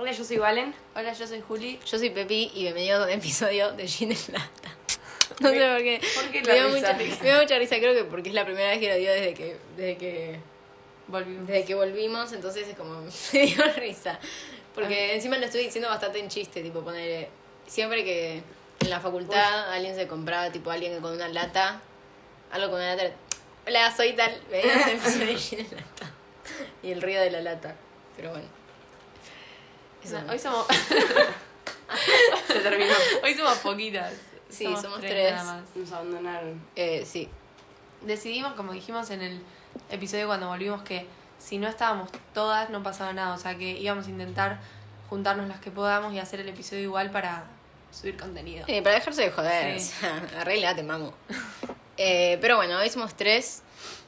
Hola, yo soy Valen. Hola, yo soy Juli. Yo soy Pepi y bienvenidos a un episodio de Gin en Lata. No sé por qué. ¿Por qué me, dio risa? mucha, me dio mucha risa, creo que porque es la primera vez que lo dio desde que, desde que, Volvimos. desde que volvimos, entonces es como me dio risa. Porque encima lo estoy diciendo bastante en chiste, tipo poner siempre que en la facultad alguien se compraba, tipo alguien con una lata, algo con una lata. Hola, soy tal. Veías el episodio de Gin en Lata. Y el río de la lata. Pero bueno. No, hoy somos. Se terminó. hoy somos poquitas. Sí, somos tres. nada más. Nos abandonaron. Eh, sí. Decidimos, como dijimos en el episodio cuando volvimos, que si no estábamos todas no pasaba nada. O sea que íbamos a intentar juntarnos las que podamos y hacer el episodio igual para subir contenido. Eh, para dejarse de joder, Sí. arreglate, mamo. Eh, pero bueno, hoy somos tres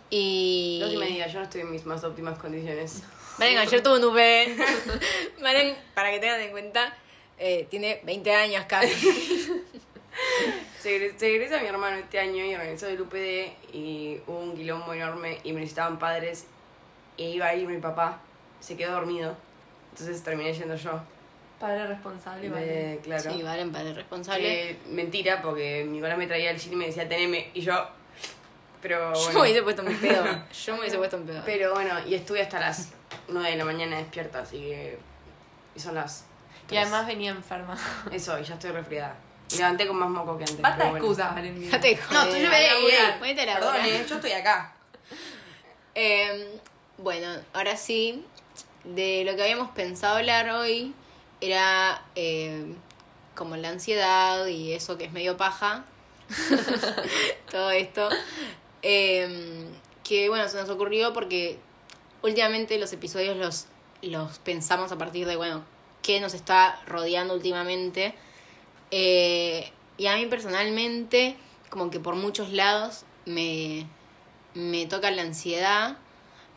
y... Dos y media, yo no estoy en mis más óptimas condiciones. Valen ayer tuvo un UP. Valen, para que tengan en cuenta, eh, tiene 20 años casi. Se se egresa mi hermano este año y organizó el UPD y hubo un quilombo enorme y me necesitaban padres e iba a ir mi papá. Se quedó dormido. Entonces terminé yendo yo. Padre responsable, vale. Claro. Sí, Valen, padre responsable. Que mentira, porque Nicolás me traía el gin y me decía teneme y yo. Pero Yo me hubiese puesto un pedo. Yo me hubiese puesto un pedo. Pero bueno, y estuve hasta las 9 de la mañana despierta, así que. Y son las. Y además venía enferma. Eso, y ya estoy resfriada. Me levanté con más moco que antes. Basta bueno. excusas, Valentina. No, Ey, ey, ey. ponete a Perdón, eh, yo estoy acá. Eh, bueno, ahora sí, de lo que habíamos pensado hablar hoy era eh, como la ansiedad y eso que es medio paja. Todo esto. Eh, que bueno, se nos ocurrió porque últimamente los episodios los, los pensamos a partir de, bueno, qué nos está rodeando últimamente. Eh, y a mí personalmente, como que por muchos lados me, me toca la ansiedad,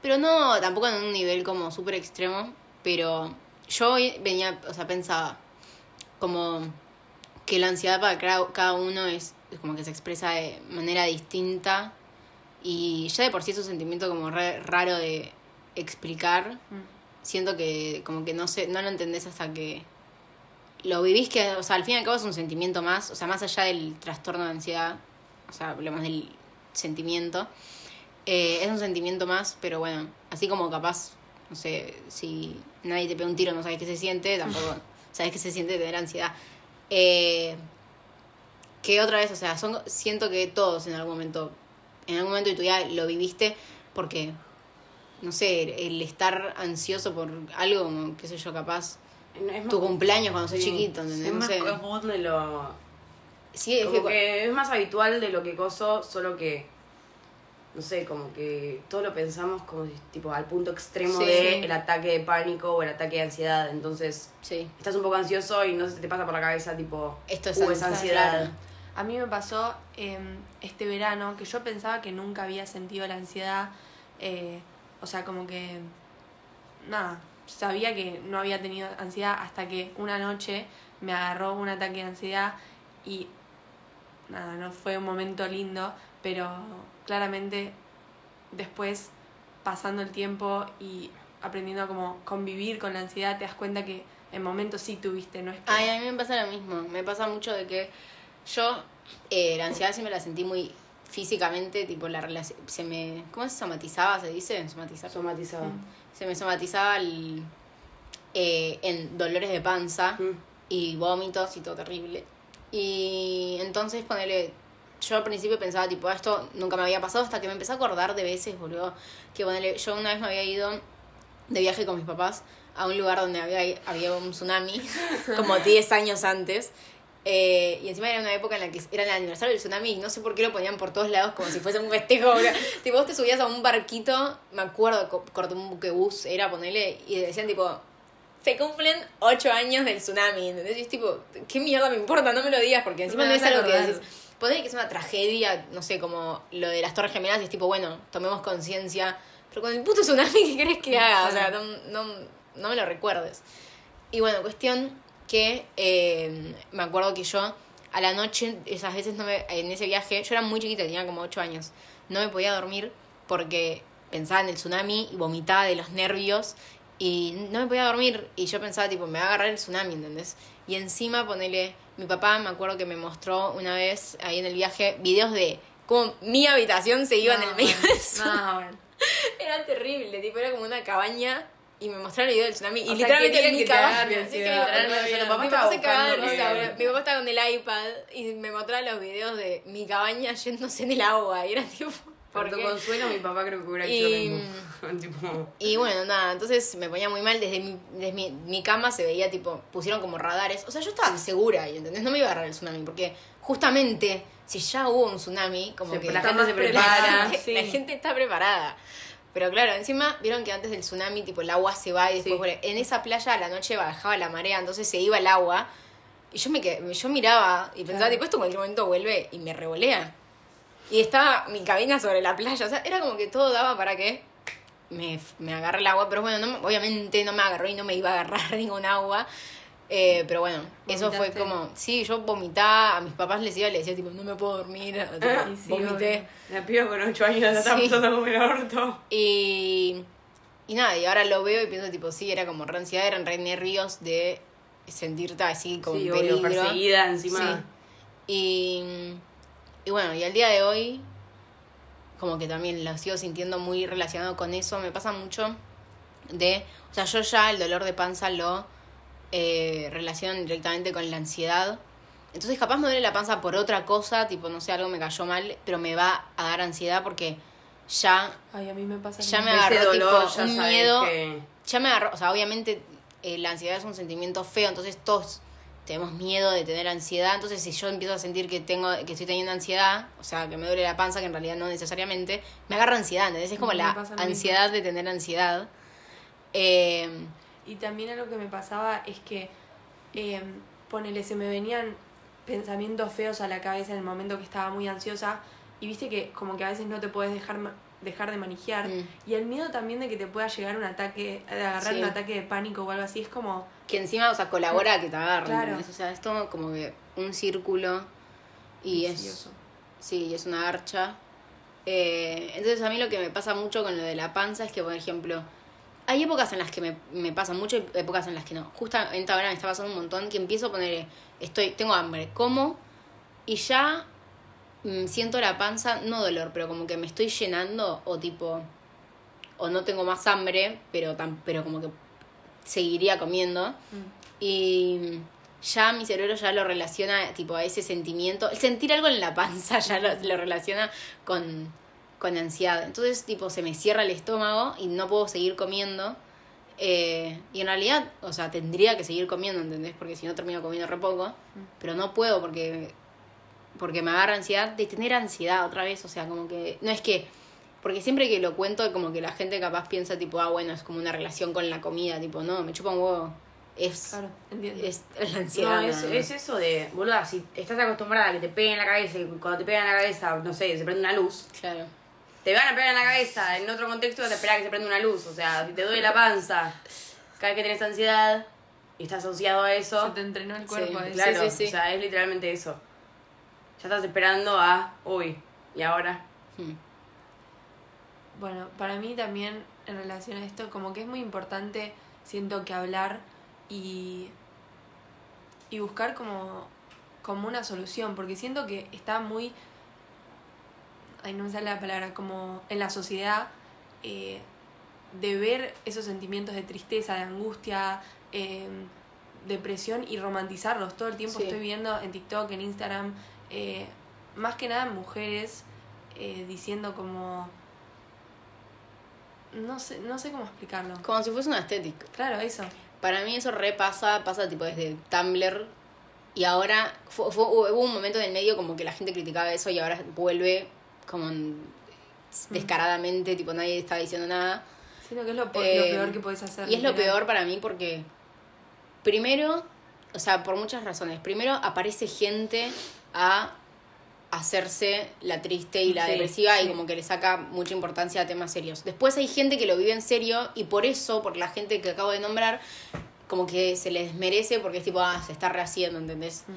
pero no tampoco en un nivel como súper extremo, pero yo venía, o sea, pensaba como que la ansiedad para cada, uno es como que se expresa de manera distinta y ya de por sí es un sentimiento como re- raro de explicar. Mm. Siento que como que no sé, no lo entendés hasta que lo vivís que, o sea, al fin y al cabo es un sentimiento más, o sea, más allá del trastorno de ansiedad, o sea, hablemos del sentimiento, eh, es un sentimiento más, pero bueno, así como capaz, no sé, si nadie te pega un tiro no sabes qué se siente, tampoco sabes qué se siente tener ansiedad. Eh, que otra vez, o sea, son, siento que todos en algún momento, en algún momento de tu vida lo viviste porque, no sé, el estar ansioso por algo, como, qué sé yo, capaz, Es tu cumpleaños cuando sos sí, chiquito, ¿entendés? Es No más sé. común de lo. Sí, es Como que, que es más habitual de lo que coso, solo que. No sé, como que todo lo pensamos como si, tipo al punto extremo Sí, de sí. el ataque de pánico o el ataque de ansiedad. Entonces, estás un poco ansioso y no se te pasa por la cabeza, tipo, Esto es "Uh, esa ansiedad". ansiedad. A mí me pasó eh, este verano que yo pensaba que nunca había sentido la ansiedad. eh, o sea, como que. Nada, sabía que no había tenido ansiedad hasta que una noche me agarró un ataque de ansiedad y. Nada, no fue un momento lindo, pero claramente después, pasando el tiempo y aprendiendo a como convivir con la ansiedad, te das cuenta que en momentos sí tuviste, no es que. Ay, a mí me pasa lo mismo. Me pasa mucho de que yo eh, la ansiedad siempre la sentí muy físicamente, tipo la relación, se me, ¿cómo se somatizaba? ¿Se dice? Somatizar. Somatizado. Se me somatizaba el, eh, en dolores de panza Mm. y vómitos y todo terrible. Y entonces ponele, yo al principio pensaba tipo, "Ah, esto nunca me había pasado hasta que me empecé a acordar de veces, boludo, que ponele, yo una vez me había ido de viaje con mis papás a un lugar donde había, había un tsunami, como 10 años antes. Eh, y encima era una época en la que era el aniversario del tsunami y no sé por qué lo ponían por todos lados como si fuese un festejo. tipo, vos te subías a un barquito, me acuerdo, co- corté un buquebús, era ponerle, y decían tipo, se cumplen 8 años del tsunami, ¿entendés? Y es tipo, ¿qué mierda me importa? No me lo digas, porque encima no es algo que decís. Ponele que es una tragedia, no sé, como lo de las Torres Gemelas, y es tipo, bueno, tomemos conciencia. Pero con el puto tsunami, ¿qué querés que haga? O sea, no, no, no me lo recuerdes. Y bueno, cuestión que eh, me acuerdo que yo a la noche, esas veces no me, en ese viaje, yo era muy chiquita, tenía como 8 años, no me podía dormir porque pensaba en el tsunami y vomitaba de los nervios Y no me podía dormir y yo pensaba, tipo, me va a agarrar el tsunami, ¿entendés? Y encima, ponele, mi papá me acuerdo que me mostró una vez ahí en el viaje videos de cómo mi habitación se iba en el medio del tsunami. No. Era terrible, tipo, era como una cabaña y me mostraron el video del tsunami. y sea, literalmente mi que te haga cabaña. ansiedad. Sí, que mi- o papá mi estaba papá se cagaba. Mi estaba con el iPad y me mostraba los videos de mi cabaña yéndose en el agua. Y era tipo. Por ¿por tu consuelo, mi papá creo que hubiera hecho Y- lo mismo. tipo, Y bueno, nada, entonces me ponía muy mal. Desde mi, desde mi, mi cama se veía, tipo, pusieron como radares. O sea, yo estaba segura, ¿y ¿entendés? No me iba a agarrar el tsunami, porque justamente si ya hubo un tsunami, como Se- que la gente se prepara, La, sí. la gente está preparada. Pero claro, encima vieron que antes del tsunami, tipo, el agua se va y después Sí. por- en esa playa a la noche bajaba la marea, entonces se iba el agua. Y yo me quedé- yo miraba y pensaba, Claro. tipo, esto en cualquier momento vuelve y me revolea. Y estaba mi cabina sobre la playa. O sea, era como que todo daba para que me, me agarre el agua. Pero bueno, no, me- obviamente no me agarró y no me iba a agarrar ningún agua. Eh, pero bueno, eso fue como. Sí, yo vomitaba. A mis papás les iba y les decía, tipo, no me puedo dormir. tipo, sí, vomité. la piba con 8 años la Sí. pasando como el orto. Y. Y nada, y ahora lo veo y pienso, tipo, sí, era como re ansiedad, eran re nervios de sentirte así como Sí, en obvio, peligro. perseguida encima. Sí. Y, y bueno, y al día de hoy, como que también lo sigo sintiendo muy relacionado con eso. Me pasa mucho de. O sea, yo ya el dolor de panza lo eh, relaciono directamente con la ansiedad. Entonces, capaz me duele la panza por otra cosa, tipo, no sé, algo me cayó mal, pero me va a dar ansiedad porque ya Ay, a mí me pasa. Ya me agarró, dolor, tipo, ya un miedo. que- ya me agarró, o sea, obviamente eh, la ansiedad es un sentimiento feo, entonces todos tenemos miedo de tener ansiedad, entonces si yo empiezo a sentir que tengo que estoy teniendo ansiedad, o sea, que me duele la panza, que en realidad no necesariamente, me agarra ansiedad, ¿entendés? Es como la mismo. ansiedad de tener ansiedad. Eh, Y también algo que me pasaba es que, eh, ponele, se me venían pensamientos feos a la cabeza en el momento que estaba muy ansiosa y viste que como que a veces no te puedes dejar dejar de manijear Mm. y el miedo también de que te pueda llegar un ataque de agarrar Sí. un ataque de pánico o algo así es como que encima, o sea, colabora a que te agarren, Claro. O sea, es todo como que un círculo y es... Sí, es una archa. Eh, entonces a mí lo que me pasa mucho con lo de la panza es que, por ejemplo, hay épocas en las que me, me pasa mucho y épocas en las que no. Justamente ahora me está pasando un montón que empiezo a poner, estoy, tengo hambre, como y ya mm, siento la panza, no dolor, pero como que me estoy llenando o tipo, o no tengo más hambre, pero, tan, pero como que seguiría comiendo. Mm. Y ya mi cerebro ya lo relaciona tipo a ese sentimiento. El sentir algo en la panza ya lo, lo relaciona con, con ansiedad. Entonces tipo se me cierra el estómago y no puedo seguir comiendo. Eh, y en realidad, o sea, tendría que seguir comiendo, ¿entendés? Porque si no termino comiendo re poco. Pero no puedo porque, porque me agarra ansiedad de tener ansiedad otra vez. O sea, como que no es que... Porque siempre que lo cuento, como que la gente capaz piensa, tipo, ah, bueno, es como una relación con la comida. Tipo, no, me chupa un huevo. Es, Claro, entiendo. es la ansiedad. No, es, eso de, boluda, si estás acostumbrada a que te peguen en la cabeza y cuando te pegan en la cabeza, no sé, se prende una luz, Claro. Te van a pegar en la cabeza, en otro contexto te espera que se prenda una luz, o sea, si te duele la panza, cada vez que tienes ansiedad y estás asociado a eso, Se te entrenó el cuerpo. Sí, es- claro, sí, sí. o sea, es literalmente eso. Ya estás esperando a, uy, y ahora. Hmm. Bueno, para mí también en relación a esto, como que es muy importante, siento que hablar y, y buscar como, como una solución, porque siento que está muy, ay no me sale la palabra, como en la sociedad, eh, de ver esos sentimientos de tristeza, de angustia, eh, depresión y romantizarlos. Todo el tiempo Sí. estoy viendo en TikTok, en Instagram, eh, más que nada mujeres eh, diciendo como no sé, no sé cómo explicarlo. Como si fuese una estética. Claro, eso. Para mí eso repasa, pasa tipo desde Tumblr y ahora fue, fue- hubo un momento en el medio como que la gente criticaba eso y ahora vuelve como en- descaradamente, tipo nadie está diciendo nada. Siento que es lo, Eh, lo peor que podés hacer. Y es lo peor para mí porque, primero, o sea, por muchas razones. Primero, aparece gente a hacerse la triste y la Sí, depresiva y como que le saca mucha importancia a temas serios. Después hay gente que lo vive en serio y por eso, por la gente que acabo de nombrar, como que se les desmerece porque es tipo, ah, se está rehaciendo, ¿entendés? Mm.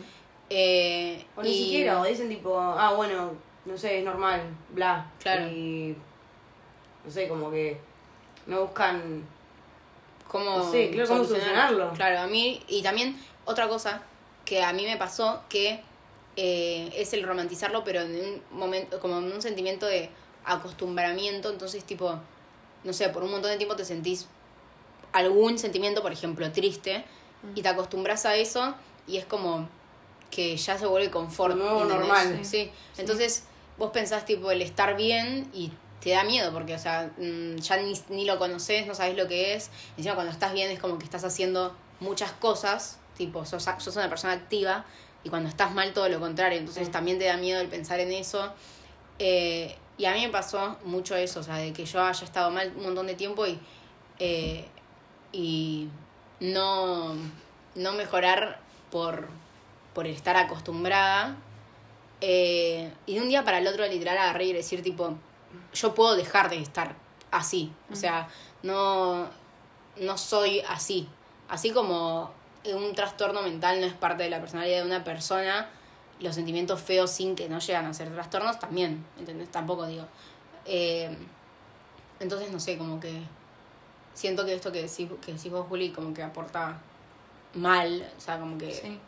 Eh, O ni y- siquiera, o dicen tipo, ah, bueno, no sé, es normal, bla. Claro. Y, no sé, como que no buscan cómo, Sí, claro, cómo solucionarlo. Claro, a mí, y también otra cosa que a mí me pasó, que eh, es el romantizarlo, pero en un momento, como en un sentimiento de acostumbramiento, entonces tipo, no sé, por un montón de tiempo te sentís algún sentimiento, por ejemplo, triste, y te acostumbras a eso y es como que ya se vuelve confort. ¿entendés? normal. Sí. Entonces vos pensás tipo el estar bien y te da miedo porque, o sea, mm, ya ni, ni lo conoces, no sabes lo que es. Encima cuando estás bien es como que estás haciendo muchas cosas, tipo, sos, sos una persona activa y cuando estás mal todo lo contrario. Entonces Sí. también te da miedo el pensar en eso. Eh, y a mí me pasó mucho eso, o sea, de que yo haya estado mal un montón de tiempo y, eh, y no, no mejorar por, por estar acostumbrada. Eh, y de un día para el otro literal agarré y decir tipo, yo puedo dejar de estar así. O sea, no, no soy así. Así como un trastorno mental no es parte de la personalidad de una persona, los sentimientos feos sin que no llegan a ser trastornos también, ¿entendés? Tampoco digo. Eh, entonces, no sé, como que siento que esto que decís, que decís vos, Juli, como que aporta mal, o sea, como que.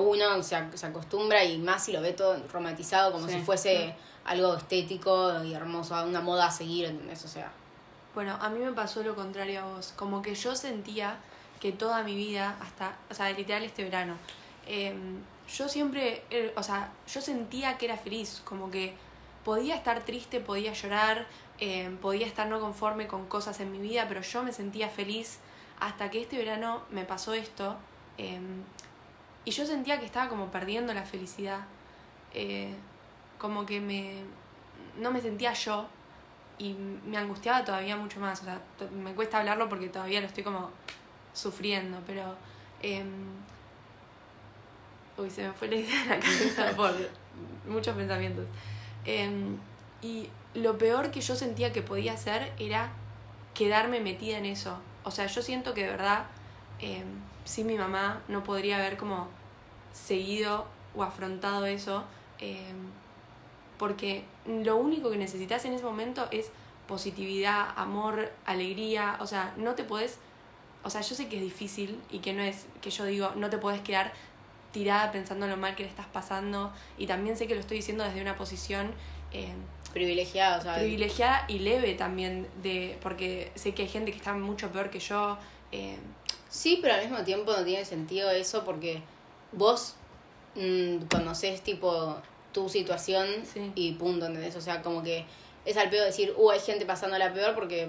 Uno se, ac- se acostumbra y más si lo ve todo romantizado como Sí. si fuese algo estético y hermoso, una moda a seguir, ¿entendés? O sea, Bueno, a mí me pasó lo contrario a vos. Como que yo sentía que toda mi vida, hasta, o sea, literal este verano, eh, yo siempre, eh, o sea, yo sentía que era feliz. Como que podía estar triste, podía llorar, eh, podía estar no conforme con cosas en mi vida, pero yo me sentía feliz hasta que este verano me pasó esto. Eh, y yo sentía que estaba como perdiendo la felicidad. Eh, como que me, no me sentía yo y me angustiaba todavía mucho más. O sea, me cuesta hablarlo porque todavía lo estoy como sufriendo, pero. em, uy, se me fue la idea de la cabeza por muchos pensamientos. Em, y lo peor que yo sentía que podía hacer era quedarme metida en eso. O sea, yo siento que de verdad, em, sin mi mamá, no podría haber como seguido o afrontado eso. em, porque lo único que necesitas en ese momento es positividad, amor, alegría, o sea, no te podés, o sea, yo sé que es difícil y que no es, que yo digo, no te podés quedar tirada pensando en lo mal que le estás pasando y también sé que lo estoy diciendo desde una posición eh, privilegiado, o sea, privilegiada y leve también, de porque sé que hay gente que está mucho peor que yo. eh, Sí, pero al mismo tiempo no tiene sentido eso porque vos mm, conocés tipo tu situación Sí. y punto, ¿entendés? O sea, como que es al peor decir, uh, hay gente pasándola peor porque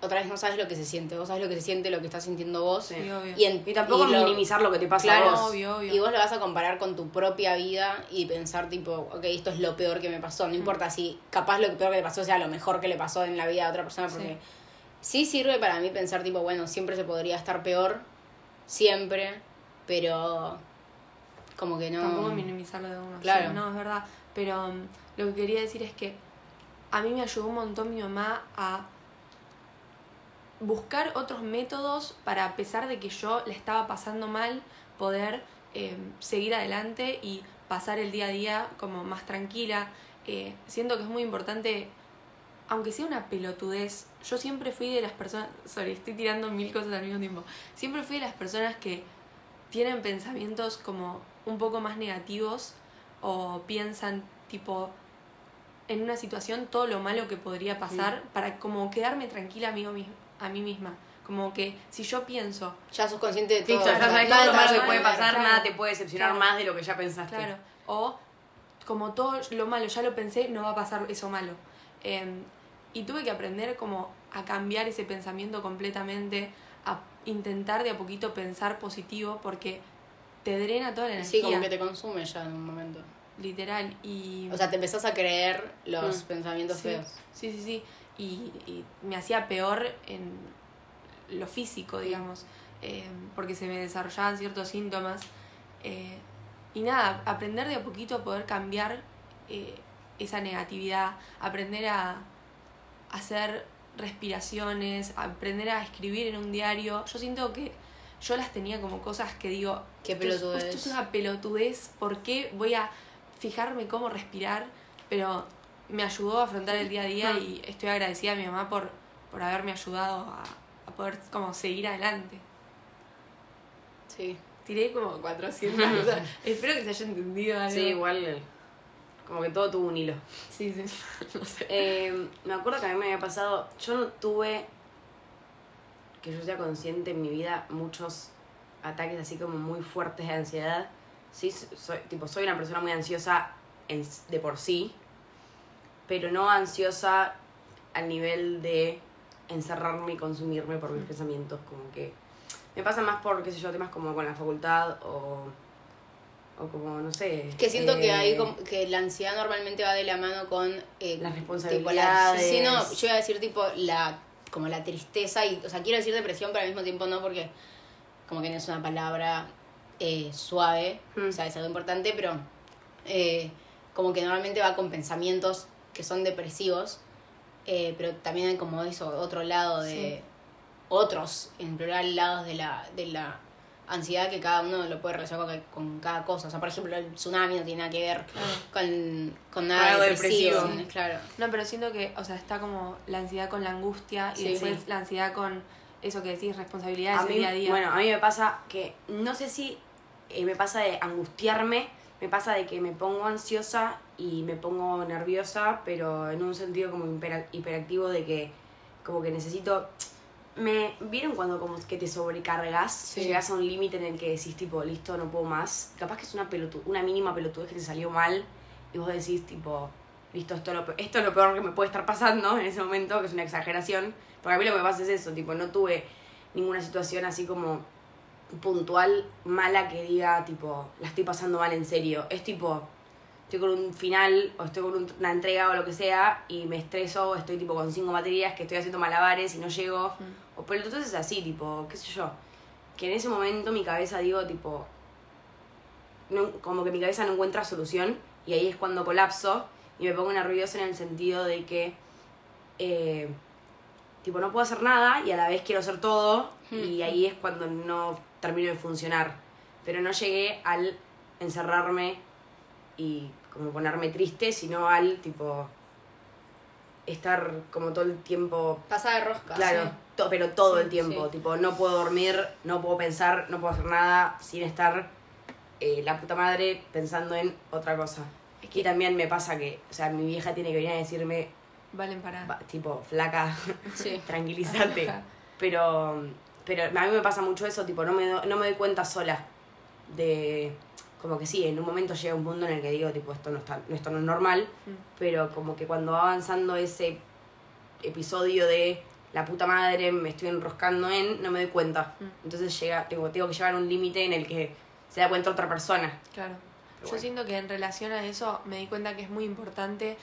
otra vez no sabes lo que se siente, vos sabes lo que se siente, lo que estás sintiendo vos. Sí. Y, en- Y tampoco y lo- minimizar lo que te pasa Claro, a vos. obvio, obvio. Y vos lo vas a comparar con tu propia vida y pensar tipo, ok, esto es lo peor que me pasó. No importa si capaz lo peor que le pasó sea lo mejor que le pasó en la vida de otra persona, porque sí, sirve para mí pensar tipo, bueno, siempre se podría estar peor, siempre, pero como que no... Tampoco minimizarlo de uno. Claro. no, es verdad. Pero um, lo que quería decir es que a mí me ayudó un montón mi mamá a buscar otros métodos para, a pesar de que yo le estaba pasando mal, poder eh, seguir adelante y pasar el día a día como más tranquila. Eh, siento que es muy importante, aunque sea una pelotudez, yo siempre fui de las personas, sorry, estoy tirando mil cosas al mismo tiempo, siempre fui de las personas que tienen pensamientos como un poco más negativos o piensan tipo en una situación todo lo malo que podría pasar para como quedarme tranquila a mí, mis- a mí misma. Como que si yo pienso, Ya sos consciente de todo. Listo, ya sabes todo lo malo que puede pasar, Claro. nada te puede decepcionar Claro. más de lo que ya pensaste. claro, o como todo lo malo ya lo pensé, no va a pasar eso malo. Eh, y tuve que aprender como a cambiar ese pensamiento completamente, a intentar de a poquito pensar positivo porque te drena toda la energía. Sí, como que te consume ya en un momento. Literal. Y O sea, te empezás a creer los Mm. pensamientos sí, feos. sí, sí, sí. Y, y me hacía peor en lo físico, digamos, eh, porque se me desarrollaban ciertos síntomas. eh, y nada, aprender de a poquito a poder cambiar eh, esa negatividad, aprender a hacer respiraciones, aprender a escribir en un diario. Yo siento que yo las tenía como cosas que digo, Qué esto pelotudez. esto es una pelotudez, ¿por qué voy a fijarme cómo respirar? Pero me ayudó a afrontar el día a día Mm. y estoy agradecida a mi mamá por, por haberme ayudado a, a poder como seguir adelante. Sí. Tiré como 400 cosas. Espero que se haya entendido algo. Sí, igual. eh, Como que todo tuvo un hilo. Sí, sí. No sé. Eh, me acuerdo que a mí me había pasado. Yo no tuve. Que yo sea consciente en mi vida muchos ataques así como muy fuertes de ansiedad. Sí, soy, tipo, soy una persona muy ansiosa en- de por sí. Pero no ansiosa al nivel de encerrarme y consumirme por mis pensamientos. Como que. Me pasa más por, qué sé yo, temas como con la facultad o. O como, no sé. Que siento que eh, ahí como- que la ansiedad normalmente va de la mano con eh, Las tipo, la- responsabilidades. sí, no, yo iba a decir tipo la como la tristeza y o sea, quiero decir depresión, pero al mismo tiempo no porque como que no es una palabra eh, suave, Mm. o sea, es algo importante, pero eh, como que normalmente va con pensamientos que son depresivos, eh, pero también hay como eso, otro lado de Sí. otros, en plural, lados de la, de la ansiedad que cada uno lo puede relacionar con, con cada cosa. O sea, por ejemplo, el tsunami no tiene nada que ver con, con nada algo depresivo. depresivo. Claro. No, pero siento que, o sea, está como la ansiedad con la angustia y Sí, después sí. la ansiedad con eso que decís, responsabilidades a del mí, día a día. Bueno, a mí me pasa que no sé si eh, me pasa de angustiarme, me pasa de que me pongo ansiosa y me pongo nerviosa, pero en un sentido como hipera- hiperactivo de que como que necesito... Me ¿Vieron cuando como que te sobrecargas? Sí. Llegas a un límite en el que decís tipo, listo, no puedo más. Capaz que es una pelotu una mínima pelotudez que te salió mal y vos decís tipo, listo, esto, es lo esto es lo peor que me puede estar pasando en ese momento, que es una exageración. Porque a mí lo que me pasa es eso, tipo, no tuve ninguna situación así como puntual mala que diga, tipo, la estoy pasando mal en serio. Es tipo, estoy con un final o estoy con un- una entrega o lo que sea y me estreso, o estoy tipo con cinco materias que estoy haciendo malabares y no llego. O pero entonces es así, tipo, qué sé yo. Que en ese momento mi cabeza digo, tipo, no- como que mi cabeza no encuentra solución y ahí es cuando colapso y me pongo nerviosa en el sentido de que eh, tipo no puedo hacer nada y a la vez quiero hacer todo y ahí es cuando no termino de funcionar pero no llegué al encerrarme y como ponerme triste sino al tipo estar como todo el tiempo Pasa de rosca. Claro, sí. To- pero todo Sí, el tiempo. sí. Tipo, no puedo dormir, no puedo pensar, no puedo hacer nada sin estar eh, la puta madre pensando en otra cosa. Es que- Y también me pasa que, o sea, mi vieja tiene que venir a decirme, Valen para. va, tipo, flaca, Sí. tranquilízate. Pero, pero a mí me pasa mucho eso, tipo, no me, do- no me doy cuenta sola de... Como que sí, en un momento llega un punto en el que digo, tipo, esto no, está, esto no es normal, Mm. pero como que cuando va avanzando ese episodio de la puta madre, me estoy enroscando en, no me doy cuenta. Mm. Entonces llega, tengo, tengo que llegar a un límite en el que se da cuenta otra persona. Claro. Yo bueno. siento que en relación a eso me di cuenta que es muy importante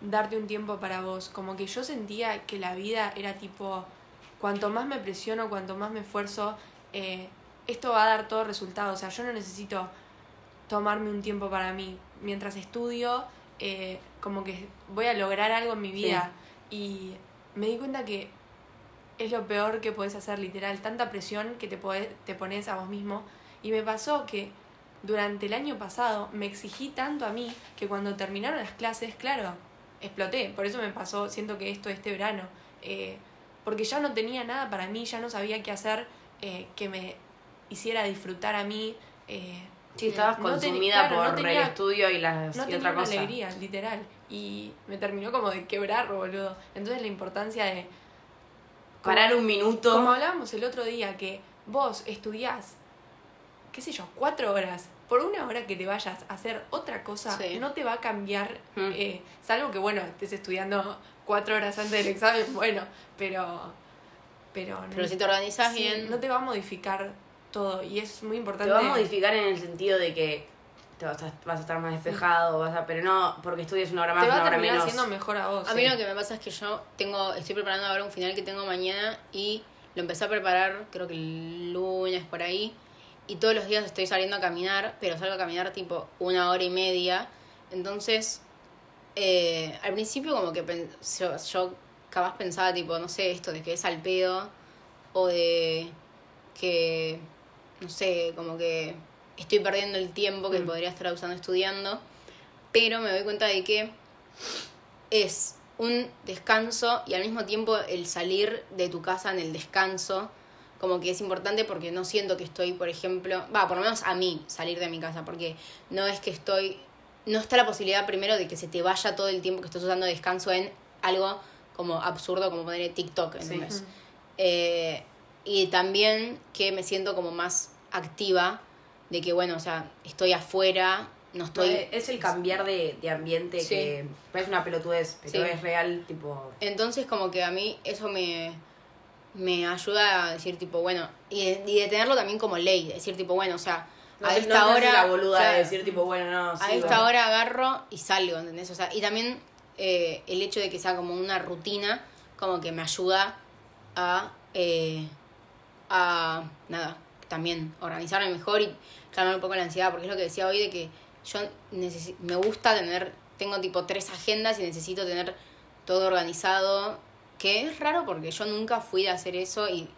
darte un tiempo para vos. Como que yo sentía que la vida era tipo, cuanto más me presiono, cuanto más me esfuerzo, eh, esto va a dar todo resultado. O sea, yo no necesito tomarme un tiempo para mí. Mientras estudio, eh, como que voy a lograr algo en mi vida. Y me di cuenta que es lo peor que podés hacer, literal. Tanta presión que te, podés- te pones a vos mismo. Y me pasó que durante el año pasado me exigí tanto a mí que cuando terminaron las clases, claro, exploté. Por eso me pasó, siento que esto este verano. Eh, porque ya no tenía nada para mí, ya no sabía qué hacer eh, que me hiciera disfrutar a mí. eh, Sí, estabas No consumida claro, no por tenía- el estudio y, las, no y otra cosa. alegría, literal. Y me terminó como de quebrar, boludo. Entonces la importancia de... como- Parar un minuto. Como hablábamos el otro día, que vos estudiás, qué sé yo, cuatro horas. Por una hora que te vayas a hacer otra cosa, Sí. no te va a cambiar, Mm. eh, salvo que, bueno, estés estudiando cuatro horas antes del examen, bueno, pero... Pero, Pero si te organizas sí, bien. no te va a modificar todo y es muy Te importante. va a modificar en el sentido de que te vas a, vas a estar más despejado, vas a, pero no porque estudies una hora más, te va una a hora terminar menos. haciendo mejor a vos. A mí sí. lo que me pasa es que yo tengo, estoy preparando ahora un final que tengo mañana y lo empecé a preparar creo que el lunes por ahí y todos los días estoy saliendo a caminar, pero salgo a caminar tipo una hora y media. Entonces, eh, al principio como que yo, yo capaz pensaba tipo, no sé, esto de que es al pedo o de que, no sé, como que estoy perdiendo el tiempo que Mm. podría estar usando estudiando, pero me doy cuenta de que es un descanso y al mismo tiempo el salir de tu casa en el descanso, como que es importante porque no siento que estoy, por ejemplo, va, por lo menos a mí salir de mi casa, porque no es que estoy, no está la posibilidad primero de que se te vaya todo el tiempo que estás usando descanso en algo como absurdo como poner TikTok, ¿entendés? Eh, y también que me siento como más activa de que, bueno, o sea, estoy afuera, no estoy... Es el cambiar de, de ambiente Sí. que parece una pelotudez, pero Sí. es real, tipo. Entonces como que a mí eso me, me ayuda a decir tipo, bueno, y de, y de tenerlo también como ley, de decir tipo, bueno, o sea, No a esta no hora... la boluda de decir, tipo, bueno, no. a esta bueno. hora agarro y salgo, ¿entendés? O sea, y también eh, el hecho de que sea como una rutina, como que me ayuda a, eh, a, nada, también organizarme mejor y calmar un poco la ansiedad, porque es lo que decía hoy de que yo me gusta tener, tengo tipo tres agendas y necesito tener todo organizado, que es raro porque yo nunca fui de hacer eso y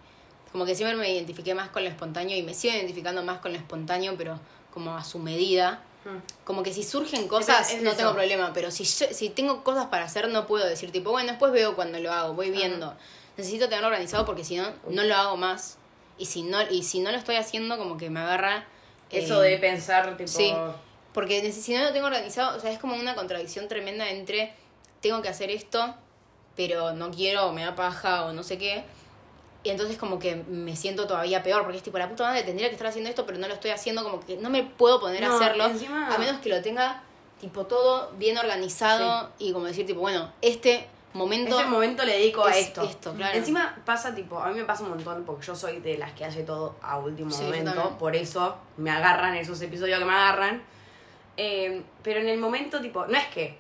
como que siempre me identifiqué más con lo espontáneo y me sigo identificando más con lo espontáneo, pero como a su medida Mm. como que si surgen cosas es no eso. tengo problema, pero si, yo- si tengo cosas para hacer no puedo decir tipo, bueno, después veo cuando lo hago, voy viendo. Necesito tenerlo organizado porque si no, no lo hago más. Y si no, y si no lo estoy haciendo, como que me agarra... Eso eh, de pensar, tipo. sí. Porque si no lo tengo organizado, o sea, es como una contradicción tremenda entre tengo que hacer esto, pero no quiero, o me da paja, o no sé qué. Y entonces como que me siento todavía peor, porque es tipo, la puta madre, tendría que estar haciendo esto, pero no lo estoy haciendo, como que no me puedo poner a hacerlo, encima- a menos que lo tenga tipo todo bien organizado y como decir tipo, bueno, este momento... Este momento le dedico a es esto. esto, claro. Encima pasa, tipo, a mí me pasa un montón porque yo soy de las que hace todo a último Sí, momento. Por eso me agarran esos episodios que me agarran. Eh, pero en el momento, tipo, no es que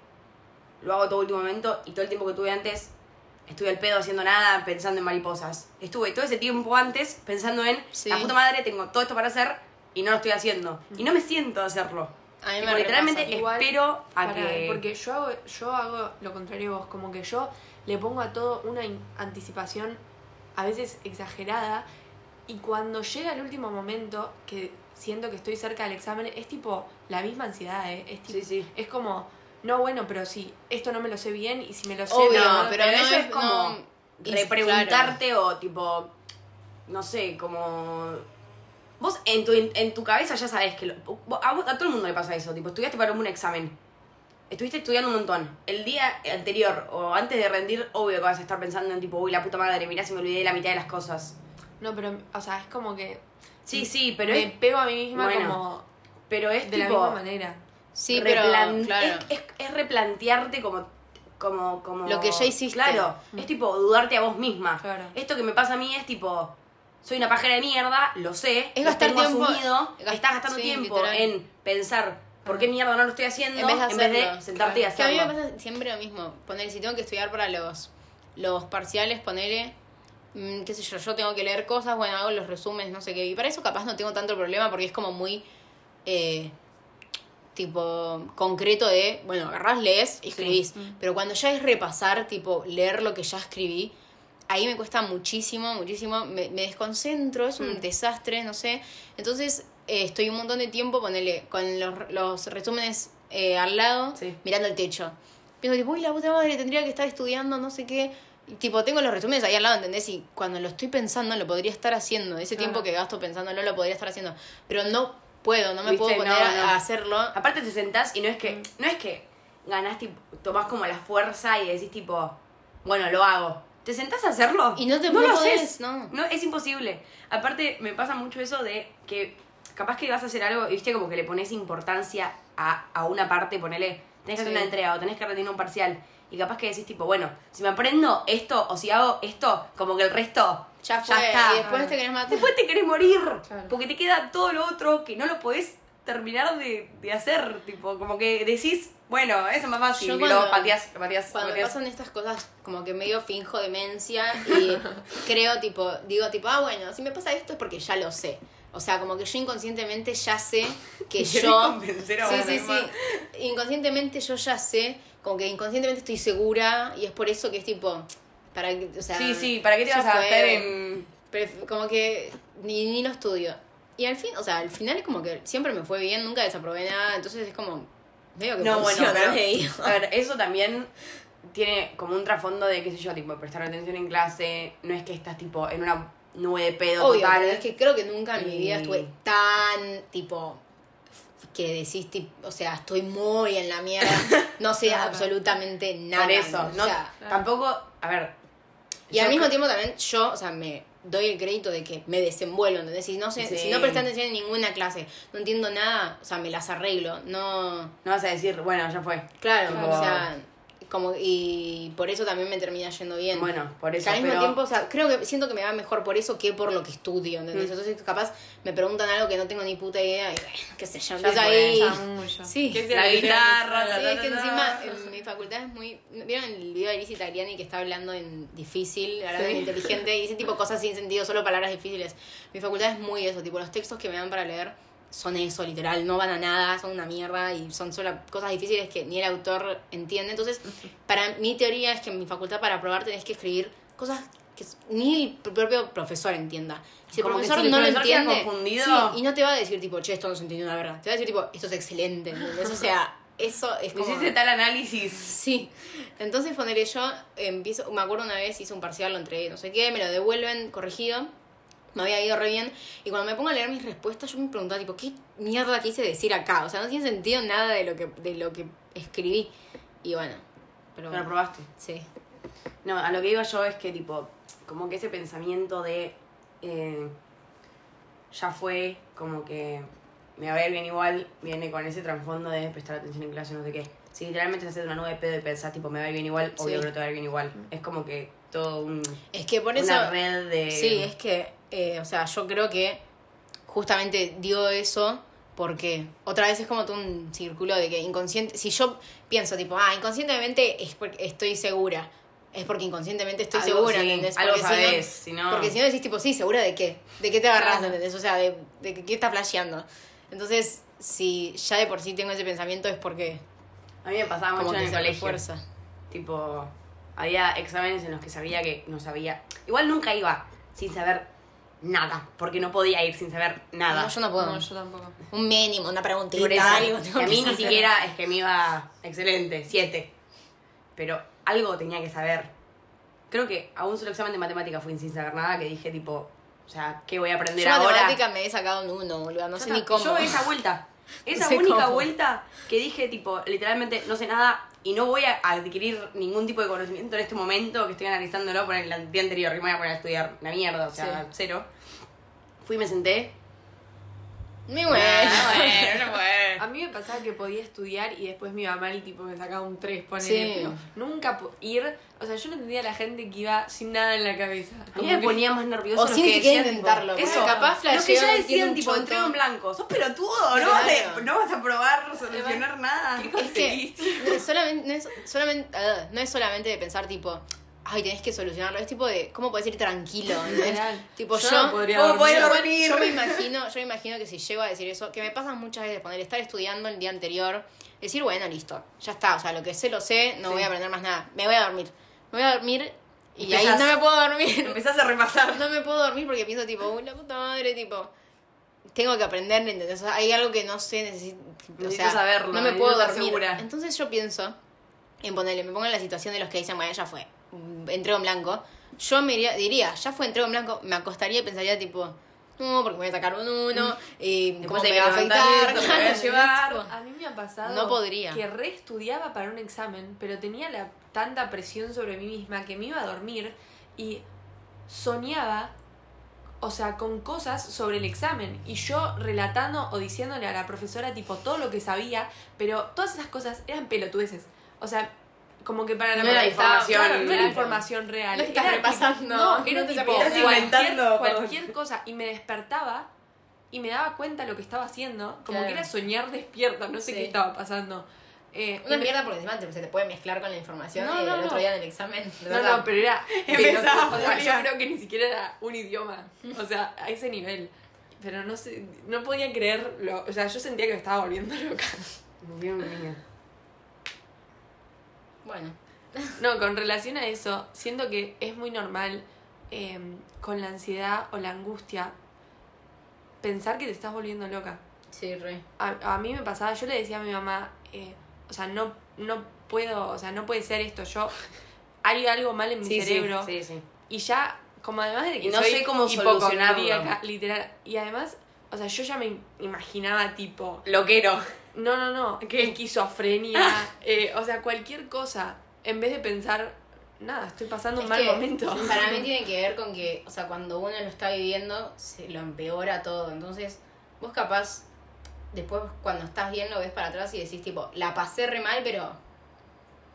lo hago todo último momento y todo el tiempo que tuve antes estuve al pedo haciendo nada, pensando en mariposas. Estuve todo ese tiempo antes pensando en Sí. la puta madre, tengo todo esto para hacer y no lo estoy haciendo. Y no me siento a hacerlo. A mí me Tipo, literalmente repasa. Igual, espero a Pará, que. Porque yo hago, yo hago lo contrario a vos, como que yo le pongo a todo una anticipación a veces exagerada y cuando llega el último momento que siento que estoy cerca del examen es tipo la misma ansiedad, ¿eh? Es, tipo- Sí, sí. es como, no, bueno, pero si esto no me lo sé bien y si me lo sé, Obvio, no, pero pero no eso es es como no- repreguntarte o tipo no sé como vos en tu en tu cabeza ya sabes que lo- a, vos- a todo el mundo le pasa eso tipo estudiaste para un examen estuviste estudiando un montón el día anterior o antes de rendir obvio que vas a estar pensando en tipo uy la puta madre mirá si me olvidé de la mitad de las cosas No, pero, o sea, es como que sí sí pero me es pego a mí misma bueno, como pero es de la tipo misma manera. Sí, pero claro. es, es, es replantearte como como como Lo que ya hiciste. claro es tipo dudarte a vos misma Claro. esto que me pasa a mí es tipo soy una pajera de mierda lo sé Es lo gastar tengo tiempo- asumido estás gastando sí, tiempo literal. en pensar por qué mierda no lo estoy haciendo en vez de, hacerlo. sentarte y Claro. Que a mí hacerlo me pasa siempre lo mismo. Poner, si tengo que estudiar para los, los parciales, ponele, mm, qué sé yo, yo tengo que leer cosas, bueno, hago los resúmenes, no sé qué. Y para eso capaz no tengo tanto problema porque es como muy, eh, tipo, concreto de, bueno, agarrás, lees y escribís. Pero cuando ya es repasar, tipo, leer lo que ya escribí, ahí me cuesta muchísimo, muchísimo, me, me desconcentro, es un Mm. desastre, no sé. Entonces eh, estoy un montón de tiempo, ponele, con los, los resúmenes eh, al lado, Sí. mirando el techo. Pienso tipo, uy, la puta madre, tendría que estar estudiando, no sé qué. Y, tipo, tengo los resúmenes ahí al lado, ¿entendés? Y cuando lo estoy pensando, lo podría estar haciendo. Ese tiempo que gasto pensándolo, lo podría estar haciendo. Pero no puedo, no me ¿Viste? puedo poner No, a- no. a hacerlo. aparte te sentás y no es que Mm. no es que ganás tipo tomás como la fuerza y decís tipo bueno lo hago te sentás a hacerlo Y no te no no lo haces no. No, es imposible. Aparte, me pasa mucho eso de que capaz que vas a hacer algo y viste como que le pones importancia a, a una parte, ponele, tenés que hacer una entrega o tenés que rendir un parcial. Y capaz que decís tipo, bueno, si me aprendo esto o si hago esto, como que el resto Ya fue. está. Y después te querés matar. Después te querés morir. Claro. Porque te queda todo lo otro que no lo podés terminar de, de hacer. Tipo, como que decís, bueno, eso es más fácil. Yo cuando- pasan estas cosas, como que medio finjo demencia y creo, tipo, digo, tipo, ah, bueno, si me pasa esto es porque ya lo sé. O sea, como que yo inconscientemente ya sé que yo. Sí, sí, sí. Inconscientemente yo ya sé, como que inconscientemente estoy segura y es por eso que es tipo. Para o sea, Sí, sí, ¿para qué te vas a gastar en...? Como que ni, ni lo estudio. Y al fin, o sea, al final como que siempre me fue bien, nunca desaprobé nada, entonces es como medio que No, bueno, funciona pero- medio. A ver, eso también tiene como un trasfondo de, qué sé yo, tipo, prestar atención en clase, no es que estás, tipo, en una nube de pedo Obvio, total. pero es que creo que nunca en mi vida estuve tan, tipo, que decís, tipo, o sea, estoy muy en la mierda. No sé Claro. absolutamente nada. Por eso, o no, sea, tampoco, a ver. y al mismo tiempo también yo, o sea, me doy el crédito de que me desenvuelvo, ¿entendés? Si no, sé, Sí. si no presté atención en ninguna clase, no entiendo nada, o sea, me las arreglo. No, No vas a decir, bueno, ya fue. claro, o sea, como, y por eso también me termina yendo bien. Bueno, por Que eso, al mismo pero... tiempo, o sea, creo que siento que me va mejor por eso que por lo que estudio, ¿entendés? Mm. Entonces, capaz me preguntan algo que no tengo ni puta idea y, bueno, qué sé yo, empiezo ahí. Sí. ¿Qué sea La guitarra, sea? Sí, la- es que encima en mi facultad es muy... ¿Vieron el video de Alicia Italiani que está hablando en difícil, hablando Sí. en inteligente y dice tipo cosas sin sentido, solo palabras difíciles? Mi facultad es muy eso, tipo los textos que me dan para leer son eso, literal, no van a nada, son una mierda y son solo cosas difíciles que ni el autor entiende. Entonces, para mi teoría es que en mi facultad para aprobar tenés que escribir cosas que ni el propio profesor entienda. Si el Como profesor si el no lo profesor entiende, confundido. sí, y no te va a decir tipo, che, esto no se entendió una verdad. Te va a decir tipo, esto es excelente, ¿entendés? O sea, eso es como... Hiciste tal análisis. Sí, entonces ponerle yo, empiezo, me acuerdo una vez hice un parcial, lo entregué, no sé qué, me lo devuelven corregido, me había ido re bien, y cuando me pongo a leer mis respuestas, yo me preguntaba, tipo, ¿qué mierda quise decir acá? O sea, no tiene sentido nada de lo que, de lo que escribí. Y bueno, pero Pero probaste. sí. No, a lo que iba yo es que, tipo, como que ese pensamiento de. eh, ya fue, como que me va a ir bien igual, viene con ese trasfondo de prestar atención en clase, no sé qué. Si literalmente en una nube de pedo y pensás, tipo, me va a ir bien igual, obvio Sí. que no te va a ir bien igual. Es como que todo un. Es que por eso... una red de. Sí, es que, eh, o sea, yo creo que justamente dio eso porque otra vez es como todo un círculo de que inconsciente, si yo pienso tipo, ah, inconscientemente es porque estoy segura, es porque inconscientemente estoy Algo segura, sí, ¿entendés? algo Porque no- sabés, si no- Porque si no decís tipo, sí, segura de qué, de qué te agarras, Claro. ¿entendés? O sea, de, de qué estás flasheando. Entonces, si ya de por sí tengo ese pensamiento es porque A mí me pasaba mucho en el colegio. refuerza. Tipo, había exámenes en los que sabía que no sabía. Igual nunca iba sin saber nada, porque no podía ir sin saber nada. No, yo no puedo. No, yo tampoco. Un mínimo, una preguntita, Por eso, algo. que a mí ni siquiera es que me iba excelente, siete. Pero algo tenía que saber. Creo que a un solo examen de matemática fui sin saber nada, que dije tipo, o sea, ¿qué voy a aprender Yo ahora? matemática me he sacado un uno, boludo, no Yo sé ni cómo. Yo esa vuelta, esa sé única cómo. vuelta que dije tipo, literalmente no sé nada y no voy a adquirir ningún tipo de conocimiento en este momento que estoy analizándolo por el día anterior, que me voy a poner a estudiar la mierda, o sea, Sí. cero. Fui y me senté. Muy bueno. Ah, bueno, no fue. A mí me pasaba que podía estudiar y después iba mal y tipo me sacaba un 3, ponele, Sí. pero nunca po- ir, o sea, yo no entendía a la gente que iba sin nada en la cabeza. A mí me que- ponía más nervioso O los sin que siquiera decían, intentarlo, Eso, capaz los que flasheo, ya decían un tipo, entrego en blanco. ¿Sos pelotudo? No, Claro. vas a, no vas a probar solucionar nada. ¿Qué Es que solamente, no es solamente, ah, no es solamente de pensar tipo, ay, tenés que solucionarlo, es tipo de, ¿cómo puedes ir tranquilo? tipo, Yo yo, no podría ¿Cómo dormir. dormir? yo me imagino, yo me imagino que si llego a decir eso, que me pasa muchas veces, poner estar estudiando el día anterior, decir, bueno, listo, ya está, o sea, lo que sé lo sé, no Sí. voy a aprender más nada, me voy a dormir, me voy a dormir y ahí Empezás- no me puedo dormir. Empezás a repasar. No me puedo dormir porque pienso tipo, uy, la puta madre, tipo, tengo que aprender, ¿entendés? O sea, hay algo que no sé, necesito, o Necesito sea, saberlo, no me puedo dormir. segura. Entonces yo pienso en ponerle, me pongo en la situación de los que dicen, bueno, ya fue, entrego en blanco. Yo me iría- diría, ya fue entrego en blanco, me acostaría y pensaría tipo, no, porque me voy a sacar un uno, y Después cómo hay me va a afectar, esto, me voy a llevar. A mí me ha pasado No podría. que reestudiaba para un examen, pero tenía la tanta presión sobre mí misma que me iba a dormir y soñaba, o sea, con cosas sobre el examen y yo relatando o diciéndole a la profesora tipo todo lo que sabía, pero todas esas cosas eran pelotudeces. O sea, como que para la No era información, claro, no era información real. No estás Era tipo- repasando, no, era tipo cualquier, inventando, cualquier cosa y me despertaba y me daba cuenta de lo que estaba haciendo, como Claro. que era soñar despierta, no sé Sí. qué estaba pasando. Eh, Una mierda porque encima se te puede mezclar con la información No, no, el otro no. día en el examen. No, no, pero era. Empezaba pero, o sea, Julia. yo creo que ni siquiera era un idioma. O sea, a ese nivel. Pero no sé, no podía creerlo. O sea, yo sentía que me estaba volviendo loca. Dios mío. Bueno, No, con relación a eso, siento que es muy normal eh, con la ansiedad o la angustia pensar que te estás volviendo loca. sí, re. A, a mí me pasaba, yo le decía a mi mamá, eh, o sea, no, no puedo, o sea, no puede ser esto, yo, hay algo mal en mi Sí, sí, cerebro. sí, sí. Y ya, como además de que Y no soy sé cómo solucionarlo. literal. Y además, o sea, yo ya me imaginaba tipo, Loquero. No, no, no, ¿Qué? esquizofrenia, eh, o sea, cualquier cosa, en vez de pensar, nada, estoy pasando un mal que momento. Para mí tiene que ver con que, o sea, cuando uno lo está viviendo, se lo empeora todo. Entonces, vos capaz, después cuando estás bien lo ves para atrás y decís, tipo, la pasé re mal, pero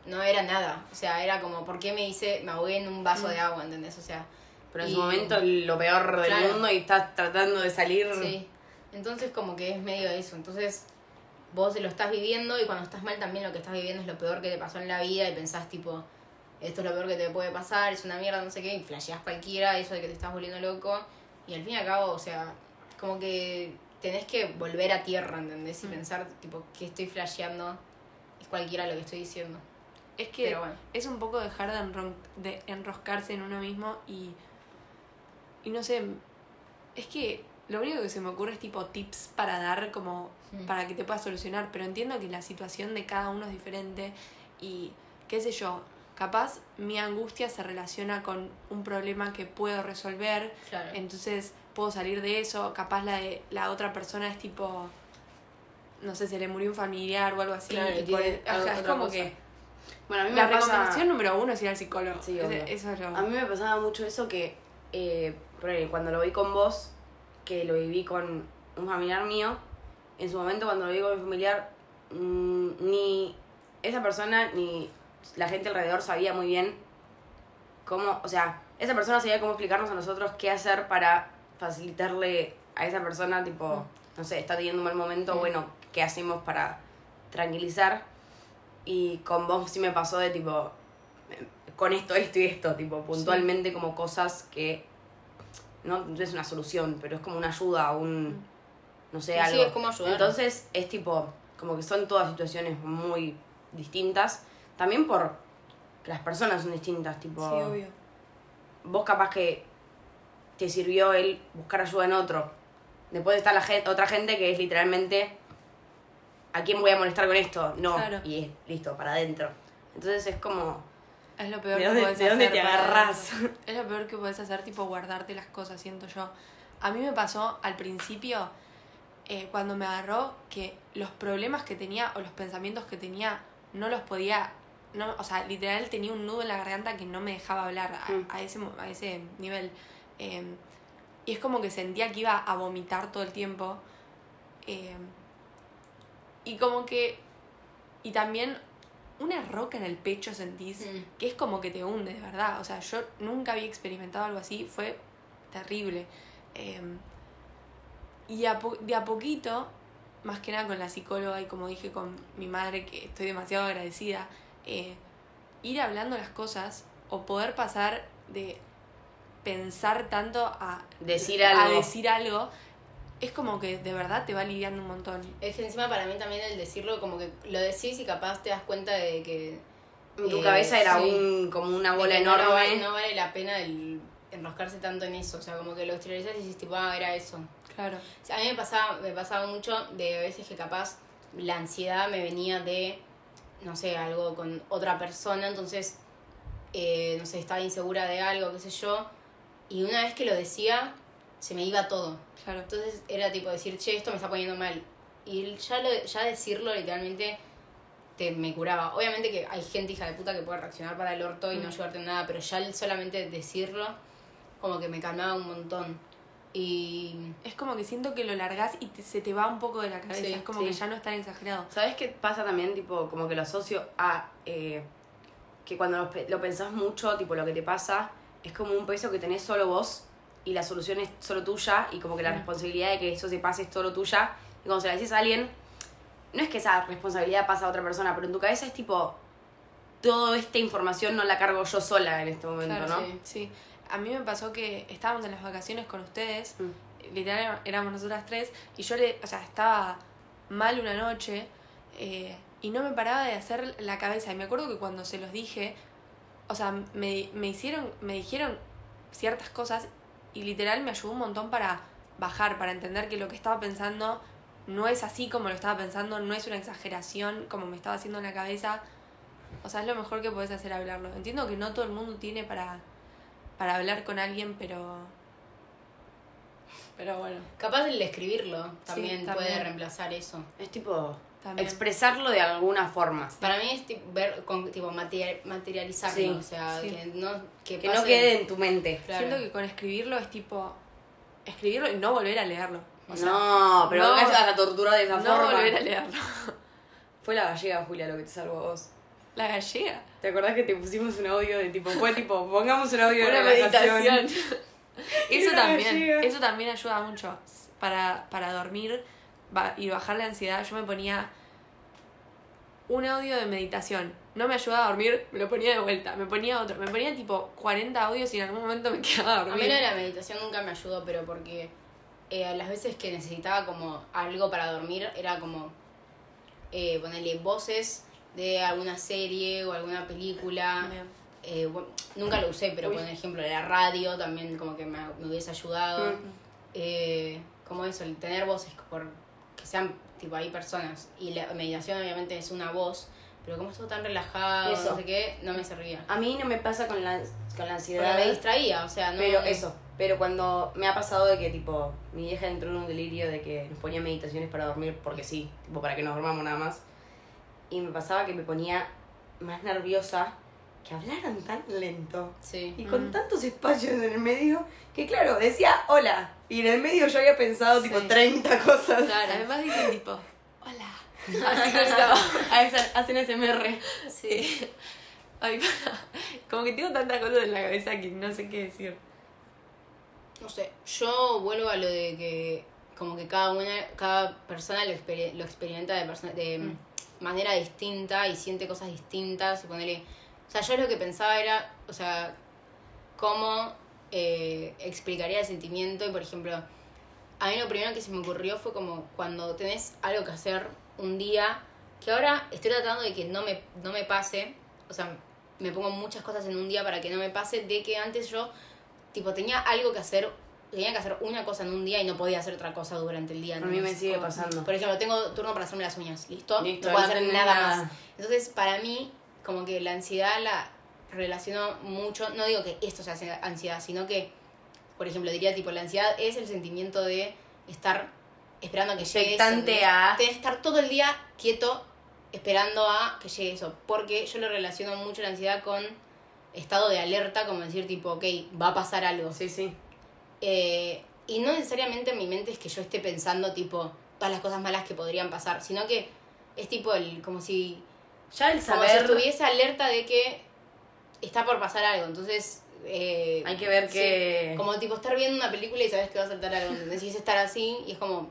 no era nada. O sea, era como, ¿por qué me hice, me ahogué en un vaso de agua, ¿entendés? O sea, Pero en Y- su momento lo peor del Claro. mundo y estás tratando de salir. sí. Entonces, como que es medio eso. Entonces, vos lo estás viviendo y cuando estás mal también lo que estás viviendo es lo peor que te pasó en la vida y pensás, tipo, esto es lo peor que te puede pasar, es una mierda, no sé qué, y flasheás cualquiera, eso de que te estás volviendo loco. Y al fin y al cabo, o sea, como que tenés que volver a tierra, ¿entendés? Y Mm. pensar, tipo, ¿qué estoy flasheando? Es cualquiera lo que estoy diciendo. Es que bueno. es un poco dejar de, de enroscarse en uno mismo y. Y no sé. Es que lo único que se me ocurre es tipo tips para dar, como. Para que te puedas solucionar. Pero entiendo que la situación de cada uno es diferente y. qué sé yo. Capaz mi angustia se relaciona con un problema que puedo resolver. Claro. Entonces puedo salir de eso. Capaz la de la otra persona es tipo. No sé, se le murió un familiar o algo así. Claro, y por- ajá, otra es como cosa. que. Bueno, a mí La me pasa. recomendación número uno es ir al psicólogo. Sí, obvio. eso es lo... A mí me pasaba mucho eso que eh, cuando lo vi con vos, que lo viví con un familiar mío, en su momento cuando lo vi con mi familiar, mm, ni esa persona ni la gente alrededor sabía muy bien cómo, o sea, esa persona sabía cómo explicarnos a nosotros qué hacer para facilitarle a esa persona, tipo, no sé, está teniendo un mal momento, Mm. bueno, ¿qué hacemos para tranquilizar? Y con vos sí me pasó de tipo, con esto, esto y esto, tipo, puntualmente como cosas que no es una solución, pero es como una ayuda, un, no sé, Sí, algo. es como ayudar. Entonces es tipo, como que son todas situaciones muy distintas, también por que las personas son distintas, tipo, Sí, obvio. vos capaz que te sirvió el buscar ayuda en otro. Después está la gente, otra gente que es literalmente, ¿a quién voy a molestar con esto? No, Claro. y es listo, para adentro. Entonces es como, Es lo peor ¿De que dónde- podés de dónde hacer te agarrás? Es lo peor que podés hacer, tipo, guardarte las cosas, siento yo. A mí me pasó al principio, eh, cuando me agarró, que los problemas que tenía o los pensamientos que tenía no los podía... No, o sea, literal tenía un nudo en la garganta que no me dejaba hablar a, Mm. a ese, a ese nivel. Eh, y es como que sentía que iba a vomitar todo el tiempo. Eh, y como que... Y también una roca en el pecho sentís Mm. que es como que te hunde, de verdad. O sea, yo nunca había experimentado algo así, fue terrible. Eh, y a po- de a poquito, más que nada con la psicóloga y como dije con mi madre, que estoy demasiado agradecida, eh, ir hablando las cosas o poder pasar de pensar tanto a Decir a algo. decir algo, es como que de verdad te va aliviando un montón. Es que encima para mí también el decirlo, como que lo decís y capaz te das cuenta de que. en tu eh, cabeza era sí. un como una bola enorme. No vale, no vale la pena el enroscarse tanto en eso. O sea, como que lo exteriorizas y dices, tipo, ah, era eso. Claro. O sea, a mí me pasaba, me pasaba mucho de veces que capaz la ansiedad me venía de, no sé, algo con otra persona, entonces, eh, no sé, estaba insegura de algo, qué sé yo, y una vez que lo decía, se me iba todo. Claro. Entonces era tipo decir, che, esto me está poniendo mal. Y ya, lo, ya decirlo literalmente te, me curaba. Obviamente que hay gente hija de puta que puede reaccionar para el orto y no Mm. ayudarte en nada, pero ya el solamente decirlo como que me calmaba un montón. Y Es como que siento que lo largás y te- se te va un poco de la cabeza. Sí, es como sí. que ya no es tan exagerado. ¿Sabes qué pasa también? Tipo, como que lo asocio a eh, que cuando lo, lo pensás mucho, tipo, lo que te pasa es como un peso que tenés solo vos y la solución es solo tuya y como que la responsabilidad de que eso se pase es solo tuya. Y cuando se la decís a alguien, no es que esa responsabilidad pasa a otra persona, pero en tu cabeza es tipo, toda esta información no la cargo yo sola en este momento, Claro, ¿no? sí. Sí. A mí me pasó que estábamos en las vacaciones con ustedes, Mm. literal éramos nosotras tres, y yo le, o sea, estaba mal una noche eh, y no me paraba de hacer la cabeza. Y me acuerdo que cuando se los dije, o sea, me, me hicieron, me dijeron ciertas cosas y literal me ayudó un montón para bajar, para entender que lo que estaba pensando no es así como lo estaba pensando, no es una exageración como me estaba haciendo en la cabeza. O sea, es lo mejor que puedes hacer hablarlo. Entiendo que no todo el mundo tiene para, para hablar con alguien, pero. Pero bueno, Capaz el escribirlo también, también. puede reemplazar eso. Es tipo También. expresarlo de alguna forma. Para mí es tipo, ver, con, tipo material- materializarlo, Sí, o sea, sí. que no, que Que no quede en tu mente. Claro. siento que con escribirlo es tipo. Escribirlo y no volver a leerlo. O sea, no, pero no- de esa no forma. volver a leerlo. Fue la gallega, Julia, lo que te salvó a vos. La gallega. ¿Te acordás que te pusimos un audio de tipo, fue tipo, pongamos un audio de Una meditación. Eso también, gallega. eso también ayuda mucho. Para, para dormir y bajar la ansiedad, yo me ponía un audio de meditación. No me ayudaba a dormir, me lo ponía de vuelta. Me ponía otro. Me ponía tipo 40 audios y en algún momento me quedaba A mí dormida. de la meditación nunca me ayudó, pero porque eh, las veces que necesitaba como algo para dormir, era como eh, ponerle voces de alguna serie o alguna película. Bien. Eh, bueno, nunca lo usé, pero Uy. por ejemplo la radio también como que me, me hubiese ayudado. Mm. Eh, como eso, el tener voces por que sean tipo hay personas. Y la meditación obviamente es una voz, pero como es todo tan relajado, Eso. no sé qué, no me servía. A mí no me pasa con la, con la Pero ansiedad. me distraía, o sea, no. Pero eso, pero cuando me ha pasado de que tipo mi vieja entró en un delirio de que nos ponía meditaciones para dormir porque sí, tipo para que nos dormamos nada más. Y me pasaba que me ponía más nerviosa que hablaran tan lento Sí. y con Mm. tantos espacios en el medio que claro, decía hola y en el medio yo había pensado tipo Sí. 30 cosas. Claro. Además dicen tipo, hola. Así que estaba, a esa- hacen SMR. Sí. Ay, como que tengo tantas cosas en la cabeza que no sé qué decir. No sé, yo vuelvo a lo de que como que cada una, cada persona lo, exper- lo experimenta de, perso- de Mm. manera distinta y siente cosas distintas y ponerle... O sea, yo lo que pensaba era, o sea, cómo eh, explicaría el sentimiento y por ejemplo, a mí lo primero que se me ocurrió fue como cuando tenés algo que hacer un día, que ahora estoy tratando de que no me, no me pase, o sea, me pongo muchas cosas en un día para que no me pase, de que antes yo, tipo, tenía algo que hacer, tenía que hacer una cosa en un día y no podía hacer otra cosa durante el día. A mí me sigue Como, pasando. Por ejemplo, tengo turno para hacerme las uñas, ¿listo? Listo, no puedo hacer nada. más. Entonces, para mí, como que la ansiedad la relaciono mucho, no digo que esto sea ansi- ansiedad, sino que, por ejemplo, diría tipo, la ansiedad es el sentimiento de estar esperando a que llegue eso, a- De estar todo el día quieto esperando a que llegue eso, porque yo lo relaciono mucho la ansiedad con estado de alerta, como decir tipo, ok, va a pasar algo. Sí, sí. Eh, y no necesariamente en mi mente es que yo esté pensando tipo todas las cosas malas que podrían pasar, sino que es tipo el como si Ya el como si saber estuviese alerta de que está por pasar algo. Entonces eh, hay que ver sí, que como tipo estar viendo una película y sabes que va a saltar algo, ¿entendés? Y es estar así y es como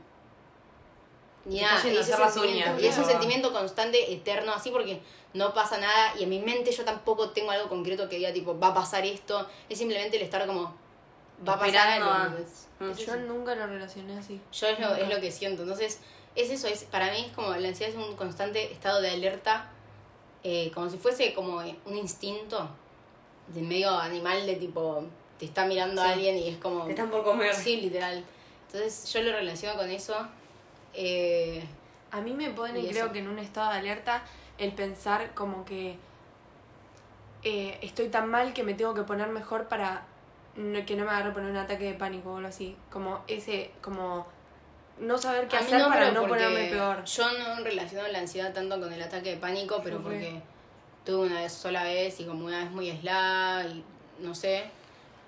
y Te nada, está yendo y hacer las sentimiento- uñas, y es un sentimiento constante, eterno, así porque no pasa nada y en mi mente yo tampoco tengo algo concreto que diga tipo va a pasar esto, es simplemente el estar como va a pasar algo. a- ¿entendés? Mm. Es Yo eso. nunca lo relacioné así. Yo es lo, es lo que siento. Entonces, es eso, es para mí es como la ansiedad es un constante estado de alerta, eh, como si fuese como un instinto de medio animal de tipo, te está mirando Sí. alguien y es como... te están por comer. Sí, literal. Entonces yo lo relaciono con eso. Eh, A mí me pone, eso. creo que en un estado de alerta, el pensar como que eh, estoy tan mal que me tengo que poner mejor para no- que no me agarre poner un ataque de pánico o algo así. Como ese, como no saber qué a hacer para pero no ponerme peor. Yo no relaciono la ansiedad tanto con el ataque de pánico, pero porque tuve una vez sola vez y como una vez muy aislada y no sé.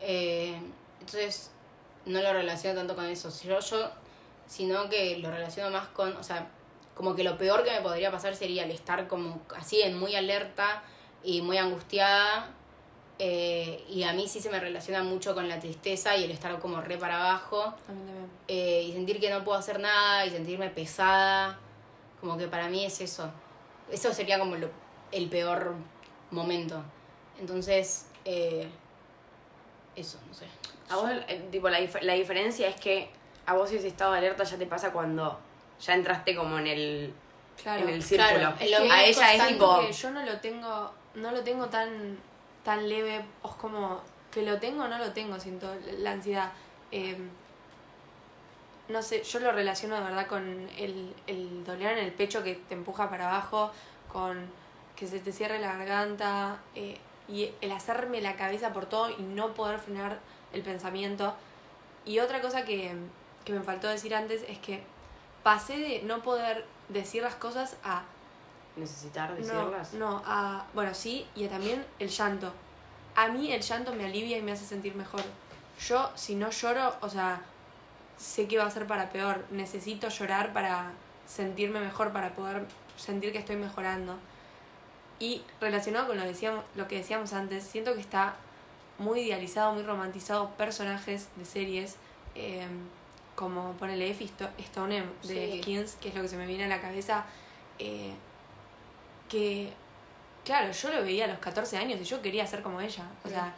Eh, entonces no lo relaciono tanto con eso. Yo, yo, sino que lo relaciono más con, o sea, como que lo peor que me podría pasar sería el estar como así en muy alerta y muy angustiada. Eh, y a mí sí se me relaciona mucho con la tristeza y el estar como re para abajo A mí también. eh, y sentir que no puedo hacer nada y sentirme pesada. Como que para mí es eso. Eso sería como lo- el peor momento. Entonces, eh, eso, no sé. A vos, eh, tipo, la, dif- la diferencia es que a vos ese estado de alerta ya te pasa cuando ya entraste como en el, Claro. en el círculo. claro, es lo a ella es tipo... que yo no lo tengo, no lo tengo tan, tan leve, es como que lo tengo o no lo tengo, siento la ansiedad. Eh, no sé, yo lo relaciono de verdad con el, el doler en el pecho que te empuja para abajo, con que se te cierre la garganta eh, y el hacerme la cabeza por todo y no poder frenar el pensamiento. Y otra cosa que, que me faltó decir antes es que pasé de no poder decir las cosas a Necesitar no, decirlas. no, a, bueno, sí, y también el llanto. A mí el llanto me alivia y me hace sentir mejor. Yo, si no lloro, o sea, sé que va a ser para peor. Necesito llorar para sentirme mejor, para poder sentir que estoy mejorando. Y relacionado con lo, decíamos, lo que decíamos antes, siento que está muy idealizado, muy romantizado personajes de series, eh, como ponele Effie Sto- Stonem de Sí. Skins, que es lo que se me viene a la cabeza. eh, que, claro, yo lo veía a los 14 años y yo quería ser como ella. O Sí. sea,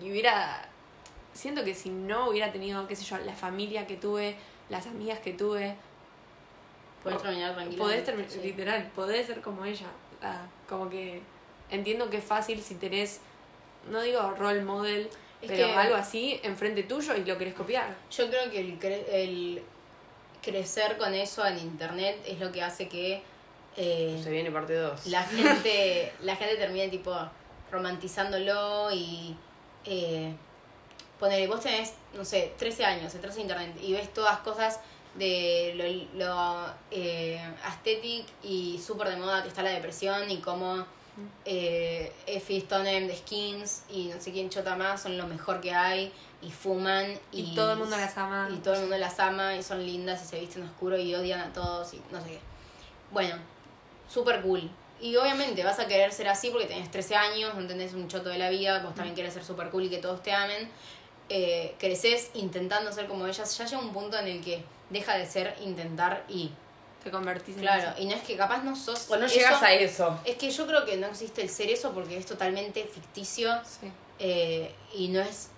y hubiera. Siento que si no hubiera tenido, qué sé yo, la familia que tuve, las amigas que tuve, Podés terminar tranquilo. podés terminar, Sí. literal, podés ser como ella. Ah, como que entiendo que es fácil si tenés, no digo role model, Es pero que- algo así enfrente tuyo y lo querés copiar. Yo creo que el, cre- el crecer con eso en internet es lo que hace que eh, Se viene parte 2. la gente la gente termine tipo romantizándolo y eh, ponele, vos tenés, no sé, 13 años, entras a internet y ves todas cosas de lo, lo eh, aesthetic y súper de moda que está la depresión y cómo eh, Effie Stonem de Skins y no sé quién chota más son lo mejor que hay y fuman Y, todo el mundo las ama. y todo el mundo las ama y son lindas y se visten oscuro y odian a todos y no sé qué. Bueno, súper cool. Y obviamente vas a querer ser así porque tenés 13 años, no entendés un choto de la vida, vos también querés ser súper cool y que todos te amen. Eh, creces intentando ser como ellas. Ya llega un punto en el que deja de ser intentar y. Te convertís en Claro, eso. y no es que capaz no sos. O no eso. llegas a eso. Es que yo creo que no existe el ser eso porque es totalmente ficticio Sí. eh, y no es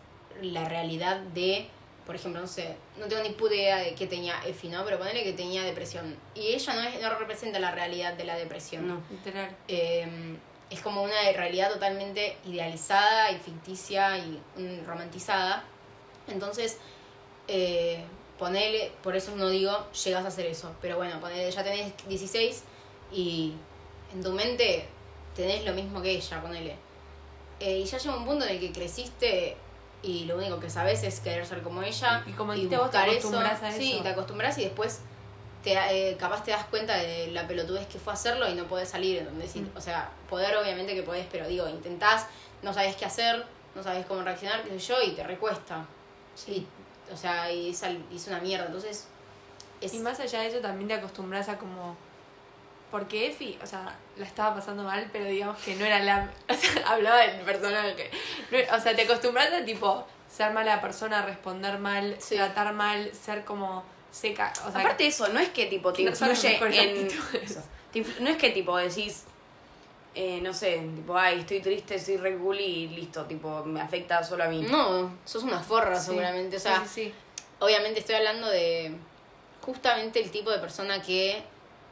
la realidad de, por ejemplo, no sé, no tengo ni puta idea de qué tenía Effie, ¿no? Pero ponele que tenía depresión. Y ella no, es, no representa la realidad de la depresión. No. Literal. Eh, es como una realidad totalmente idealizada y ficticia y romantizada. Entonces, eh, ponele, por eso no digo, llegas a hacer eso. Pero bueno, ponele, ya tenés 16 y en tu mente tenés lo mismo que ella, ponele. Eh, y ya llega un punto en el que creciste y lo único que sabes es querer ser como ella. Y como vos, te buscar acostumbras a Sí, eso. te acostumbras y después te, eh, capaz te das cuenta de la pelotudez que fue hacerlo y no podés salir. ¿entendés? Y, Mm. O sea, poder obviamente que podés, pero digo, intentás, no sabes qué hacer, no sabes cómo reaccionar, qué sé yo, y te recuesta. Sí. Y, o sea, y es, y es una mierda. Entonces, es, Y más allá de eso también te acostumbras a como... Porque Effie, o sea, la estaba pasando mal, pero digamos que no era la... O sea, hablaba del personaje. No- o sea, te acostumbras a tipo ser mala persona, responder mal, Sí. tratar mal, ser como seca. O sea, Aparte de eso, no es que tipo te No influye mejores en... Te no es que tipo decís, eh, no sé, tipo, ay, estoy triste, soy re cool y listo, tipo, me afecta solo a mí. no, sos una forra sí. seguramente. O Sí, sea, sí, sí. obviamente estoy hablando de justamente el tipo de persona que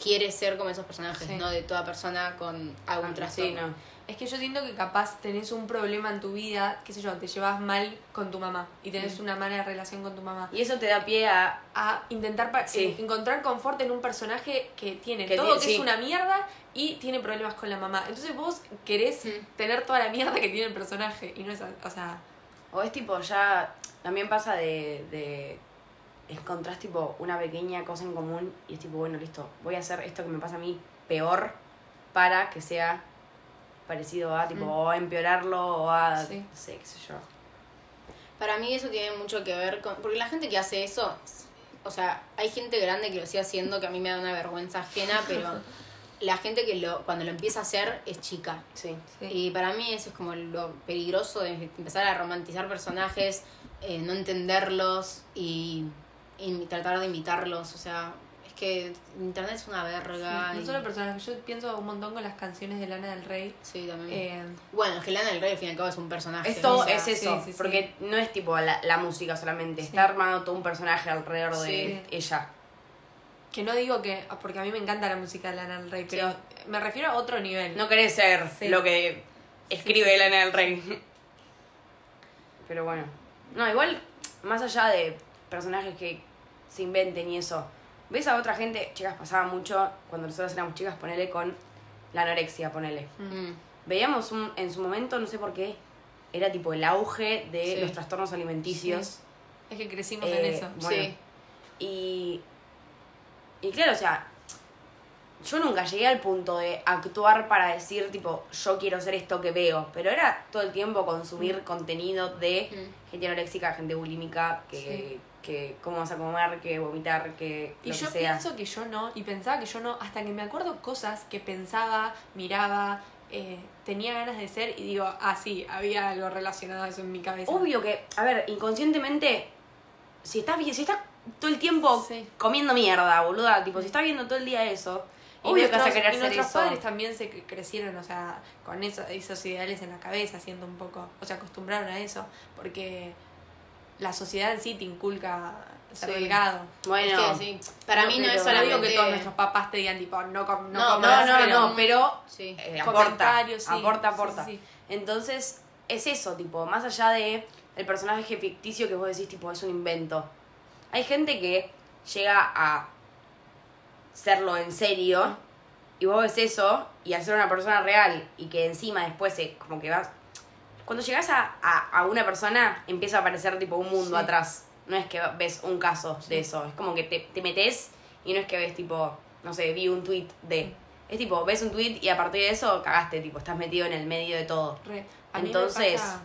quiere ser como esos personajes, Sí. no de toda persona con algún Ah, trastorno. sí, no. Es que yo siento que capaz tenés un problema en tu vida, qué sé yo, te llevas mal con tu mamá y tenés Mm. una mala relación con tu mamá. Y eso te da pie a... a intentar Sí. encontrar confort en un personaje que tiene Que todo que es una mierda y tiene problemas con la mamá. Entonces vos querés Mm. tener toda la mierda que tiene el personaje y no es, o sea, O es tipo, ya... También pasa de... de encontrás tipo una pequeña cosa en común y es tipo, bueno, listo, voy a hacer esto que me pasa a mí peor para que sea parecido a, tipo, Mm. o a empeorarlo o a... Sí. No sé, qué sé yo. Para mí eso tiene mucho que ver con... Porque la gente que hace eso, o sea, hay gente grande que lo sigue haciendo que a mí me da una vergüenza ajena, pero la gente que lo cuando lo empieza a hacer es chica. Sí. sí. Y para mí eso es como lo peligroso de empezar a romantizar personajes, eh, no entenderlos y, y tratar de imitarlos. O sea, es que internet es una verga. Sí, no y- solo personajes, yo pienso un montón con las canciones de Lana del Rey. Sí, también. Eh, bueno, es que Lana del Rey al fin y al cabo es un personaje. Es todo, o sea, es eso, sí, sí, sí. porque no es tipo la, la música solamente, está armado todo un personaje alrededor de ella. que no digo que, porque a mí me encanta la música de Lana del Rey, pero me refiero a otro nivel. No querés ser lo que escribe Elena del Rey. Pero bueno. No, igual, más allá de personajes que se inventen y eso, ves a otra gente, chicas, pasaba mucho cuando nosotros éramos chicas, ponerle con la anorexia, ponele. Veíamos un, en su momento, no sé por qué, era tipo el auge de Sí. los trastornos alimenticios. Es que crecimos Eh, en eso. Bueno. Sí. Y, y claro, o sea, yo nunca llegué al punto de actuar para decir, tipo, yo quiero ser esto que veo, pero era todo el tiempo consumir contenido de Mm. gente anoréxica, gente bulímica, que, que cómo vas a comer, que vomitar, que Y lo yo que sea. pienso que yo no, y pensaba que yo no, hasta que me acuerdo cosas que pensaba, miraba, eh, tenía ganas de ser y digo, ah, sí, había algo relacionado a eso en mi cabeza. Obvio que, a ver, inconscientemente, si estás, si estás todo el tiempo Sí. comiendo mierda, boluda, tipo, si estás viendo todo el día eso, obvio que vas a querer y ser nuestros eso. padres también se cre- crecieron, o sea, con eso, esos ideales en la cabeza, siendo un poco, o sea, acostumbraron a eso, porque la sociedad en sí te inculca ser Sí. delgado. Bueno, Es que sí. Para no, mí no es No digo solamente... que todos nuestros papás te digan, tipo, no, com- no, No, no, no, pero- no, pero Sí. eh, aporta, aporta, aporta. Entonces, es eso, tipo, más allá de el personaje ficticio que vos decís, tipo, es un invento. Hay gente que llega a serlo en serio y vos ves eso y al ser una persona real y que encima después se, como que vas... Cuando llegas a, a, a una persona empieza a aparecer tipo un mundo Sí. atrás. No es que ves un caso de eso, es como que te, te metes y no es que ves tipo, no sé, vi un tweet de... Es tipo, ves un tweet y a partir de eso cagaste, tipo, estás metido en el medio de todo. Re. A mí Entonces- me pasa,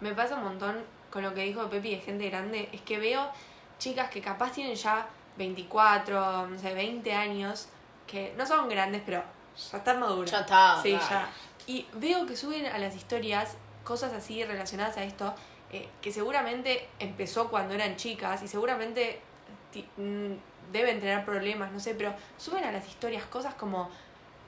me pasa un montón con lo que dijo Pepi de gente grande, es que veo chicas que capaz tienen ya 24, no sé, 20 años, que no son grandes, pero ya están maduras. Ya está, Sí, claro. ya. Y veo que suben a las historias cosas así relacionadas a esto, eh, que seguramente empezó cuando eran chicas y seguramente mm, deben tener problemas, no sé, pero suben a las historias cosas como,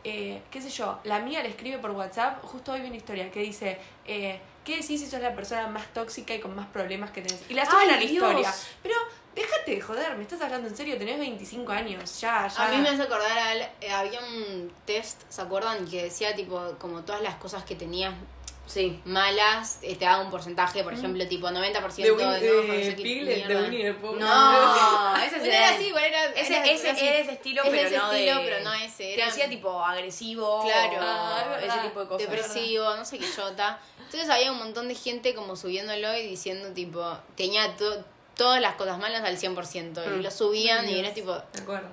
eh, qué sé yo, la amiga le escribe por WhatsApp, justo hoy vi una historia que dice, eh, ¿qué decís si sos la persona más tóxica y con más problemas que tenés? Y la suben ¡Ay, a la Dios! historia. Pero déjate de joder, me estás hablando en serio, tenés 25 años, ya, ya. A mí me hace acordar, al, eh, había un test, ¿se acuerdan? Que decía tipo, como todas las cosas que tenías Sí. malas, eh, te daba un porcentaje, por ejemplo, tipo 90% de, no, de qué Piglet, de. Winnie the Pooh. No, ese No es era el- así, igual era, Ese, era- ese era así. era ese estilo, Es pero ese no estilo, de... pero no ese, Que era- decía tipo agresivo. Claro. Ah, es ese tipo de cosas. depresivo, no sé qué chota. Entonces había un montón de gente como subiéndolo y diciendo tipo, tenía to- todas las cosas malas al 100%. Y Mm. lo subían y era tipo, De acuerdo.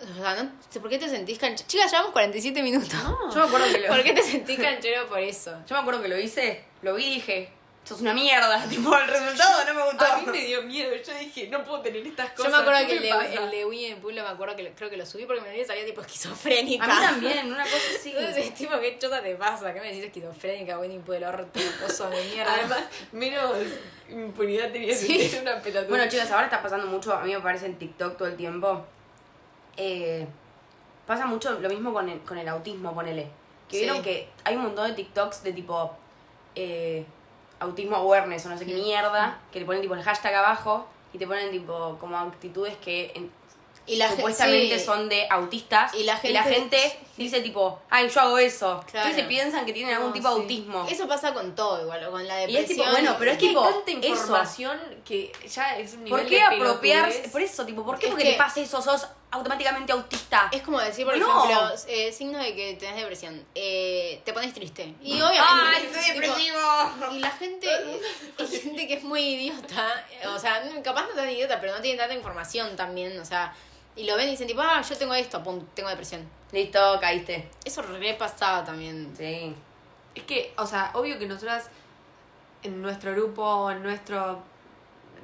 O sea, no sé por qué te sentís canchero. Chicas, llevamos 47 minutos. Yo me acuerdo que lo, ¿Por qué te sentís canchero por eso? yo me acuerdo que lo hice, lo vi y dije, sos una mierda, tipo el resultado no me gustó. A mí me dio miedo, yo dije, no puedo tener estas cosas. Yo me acuerdo ¿qué que el de, el de Winnie Pooh, me acuerdo que lo- creo que lo subí porque me salía tipo esquizofrénica. A mí también, una cosa así. Entonces es tipo, ¿qué chota te pasa? ¿Qué me decís esquizofrénica, Winnie el orto, coso de mierda? Además, menos impunidad tenía Sí. que ser una pelotuda. Bueno, chicas, ahora está pasando mucho, a mí me parece en TikTok todo el tiempo. Eh, pasa mucho lo mismo con el, con el autismo, ponele. Que Sí. vieron que hay un montón de TikToks de tipo eh, autismo awareness o no sé qué mierda, que le ponen tipo el hashtag abajo y te ponen tipo como actitudes que en- Y la ge- supuestamente sí. son de autistas Y la gente, gente- dice tipo, ay, yo hago eso. Claro. Entonces piensan que tienen algún No, tipo de sí. autismo. Eso pasa con todo igual, con la Y es depresión. tipo, bueno, pero es que hay tanta eso. información que ya es un nivel ¿Por qué de apropiarse? Por eso, tipo, ¿por qué Es porque que- te pasa eso? Sos automáticamente autista. Es como decir, por No. ejemplo, eh, signos de que tenés depresión. Eh, te pones triste. Y obviamente. ¡Ay, tipo, estoy depresivo! Y la gente, hay gente que es muy idiota, o sea, capaz no tan idiota, pero no tiene tanta información también, o sea, y lo ven y dicen tipo, ah, yo tengo esto, pum, tengo depresión. Listo, caíste. Eso re pasaba también. Sí. Es que, o sea, obvio que nosotras en nuestro grupo, en nuestra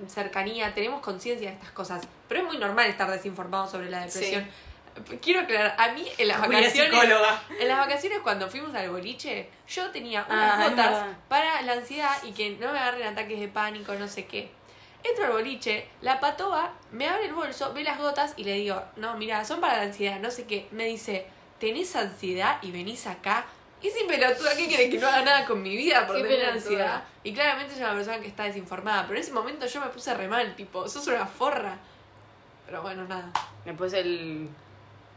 cercanía, tenemos conciencia de estas cosas. Pero es muy normal estar desinformado sobre la depresión. Quiero aclarar, a mí en las vacaciones. En las vacaciones cuando fuimos al boliche, yo tenía Ah, unas es gotas para la ansiedad y que no me agarren ataques de pánico, no sé qué. Entro al boliche, la patoa me abre el bolso, ve las gotas y le digo, no, mira, son para la ansiedad, no sé qué. Me dice, ¿tenés ansiedad y venís acá? Y sin pelotuda, ¿qué quiere que no haga nada con mi vida por tener ansiedad? Y claramente es una persona que está desinformada, pero en ese momento yo me puse re mal, tipo, sos una forra. Pero bueno, nada. Después el.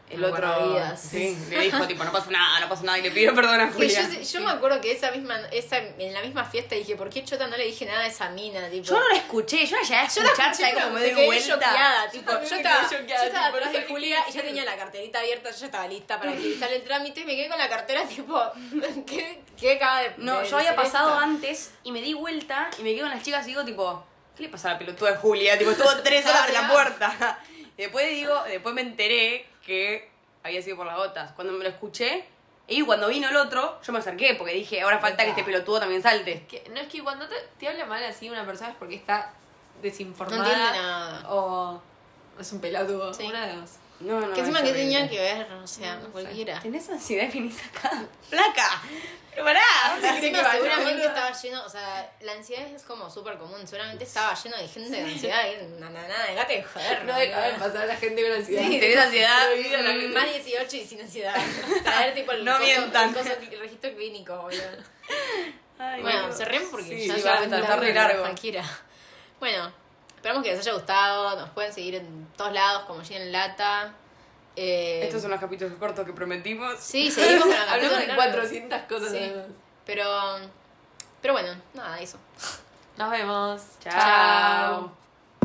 El Me otro sí, le dijo tipo, no pasa nada, no pasa nada, y le pidió perdón a Julia. yo, yo me acuerdo que esa misma, esa, en la misma fiesta dije, ¿por qué Chota no le dije nada a esa mina? Tipo, Yo no la escuché, yo la llegué a Yo la escuchar, escuché, ¿sabes pero cómo me doy vuelta? tipo, yo, me estaba, yo estaba atrás no de Julia y ya tenía la carterita abierta, yo ya estaba lista para agilizar el trámite y me quedé con la cartera tipo, ¿qué, qué acaba de No, de yo había pasado esto? antes y me di vuelta y me quedé con las chicas y digo tipo, ¿qué le pasa a la pelotuda de Julia? Tipo, estuvo tres horas en la puerta. Y después digo, después me enteré que había sido por las gotas. Cuando me lo escuché, y cuando vino el otro, yo me acerqué porque dije, ahora falta que este pelotudo también salte. Que, no es que cuando te, te habla mal así una persona es porque está desinformada. No entiende nada. O es un pelotudo. Sí. Una de dos. No, no. Que encima que tenía que ver, o sea, No sé. cualquiera. ¿Tenés ansiedad y venís acá? ¡Flaca! ¡Pero pará! Encima que vaya, seguramente estaba lleno, o sea, la ansiedad es como súper común, seguramente estaba lleno de gente de ansiedad y nada, nada, dejate de joder. No deja de pasar a la gente con ansiedad. Sí, tenés ansiedad. Mm. Más 18 y sin ansiedad. Traer tipo el, No coso- mientan. el coso- el registro clínico, boludo. Ay, Bueno, no. se ríen porque Sí, ya sí, está re hora, largo. Cualquiera. Bueno, esperamos que les haya gustado. Nos pueden seguir en todos lados como Gina en Lata. Eh, Estos son los capítulos cortos que prometimos. Sí, seguimos con la Hablamos de capítulos largos. 400 cosas. Sí. Pero, pero bueno, nada, eso. Nos vemos. Chao.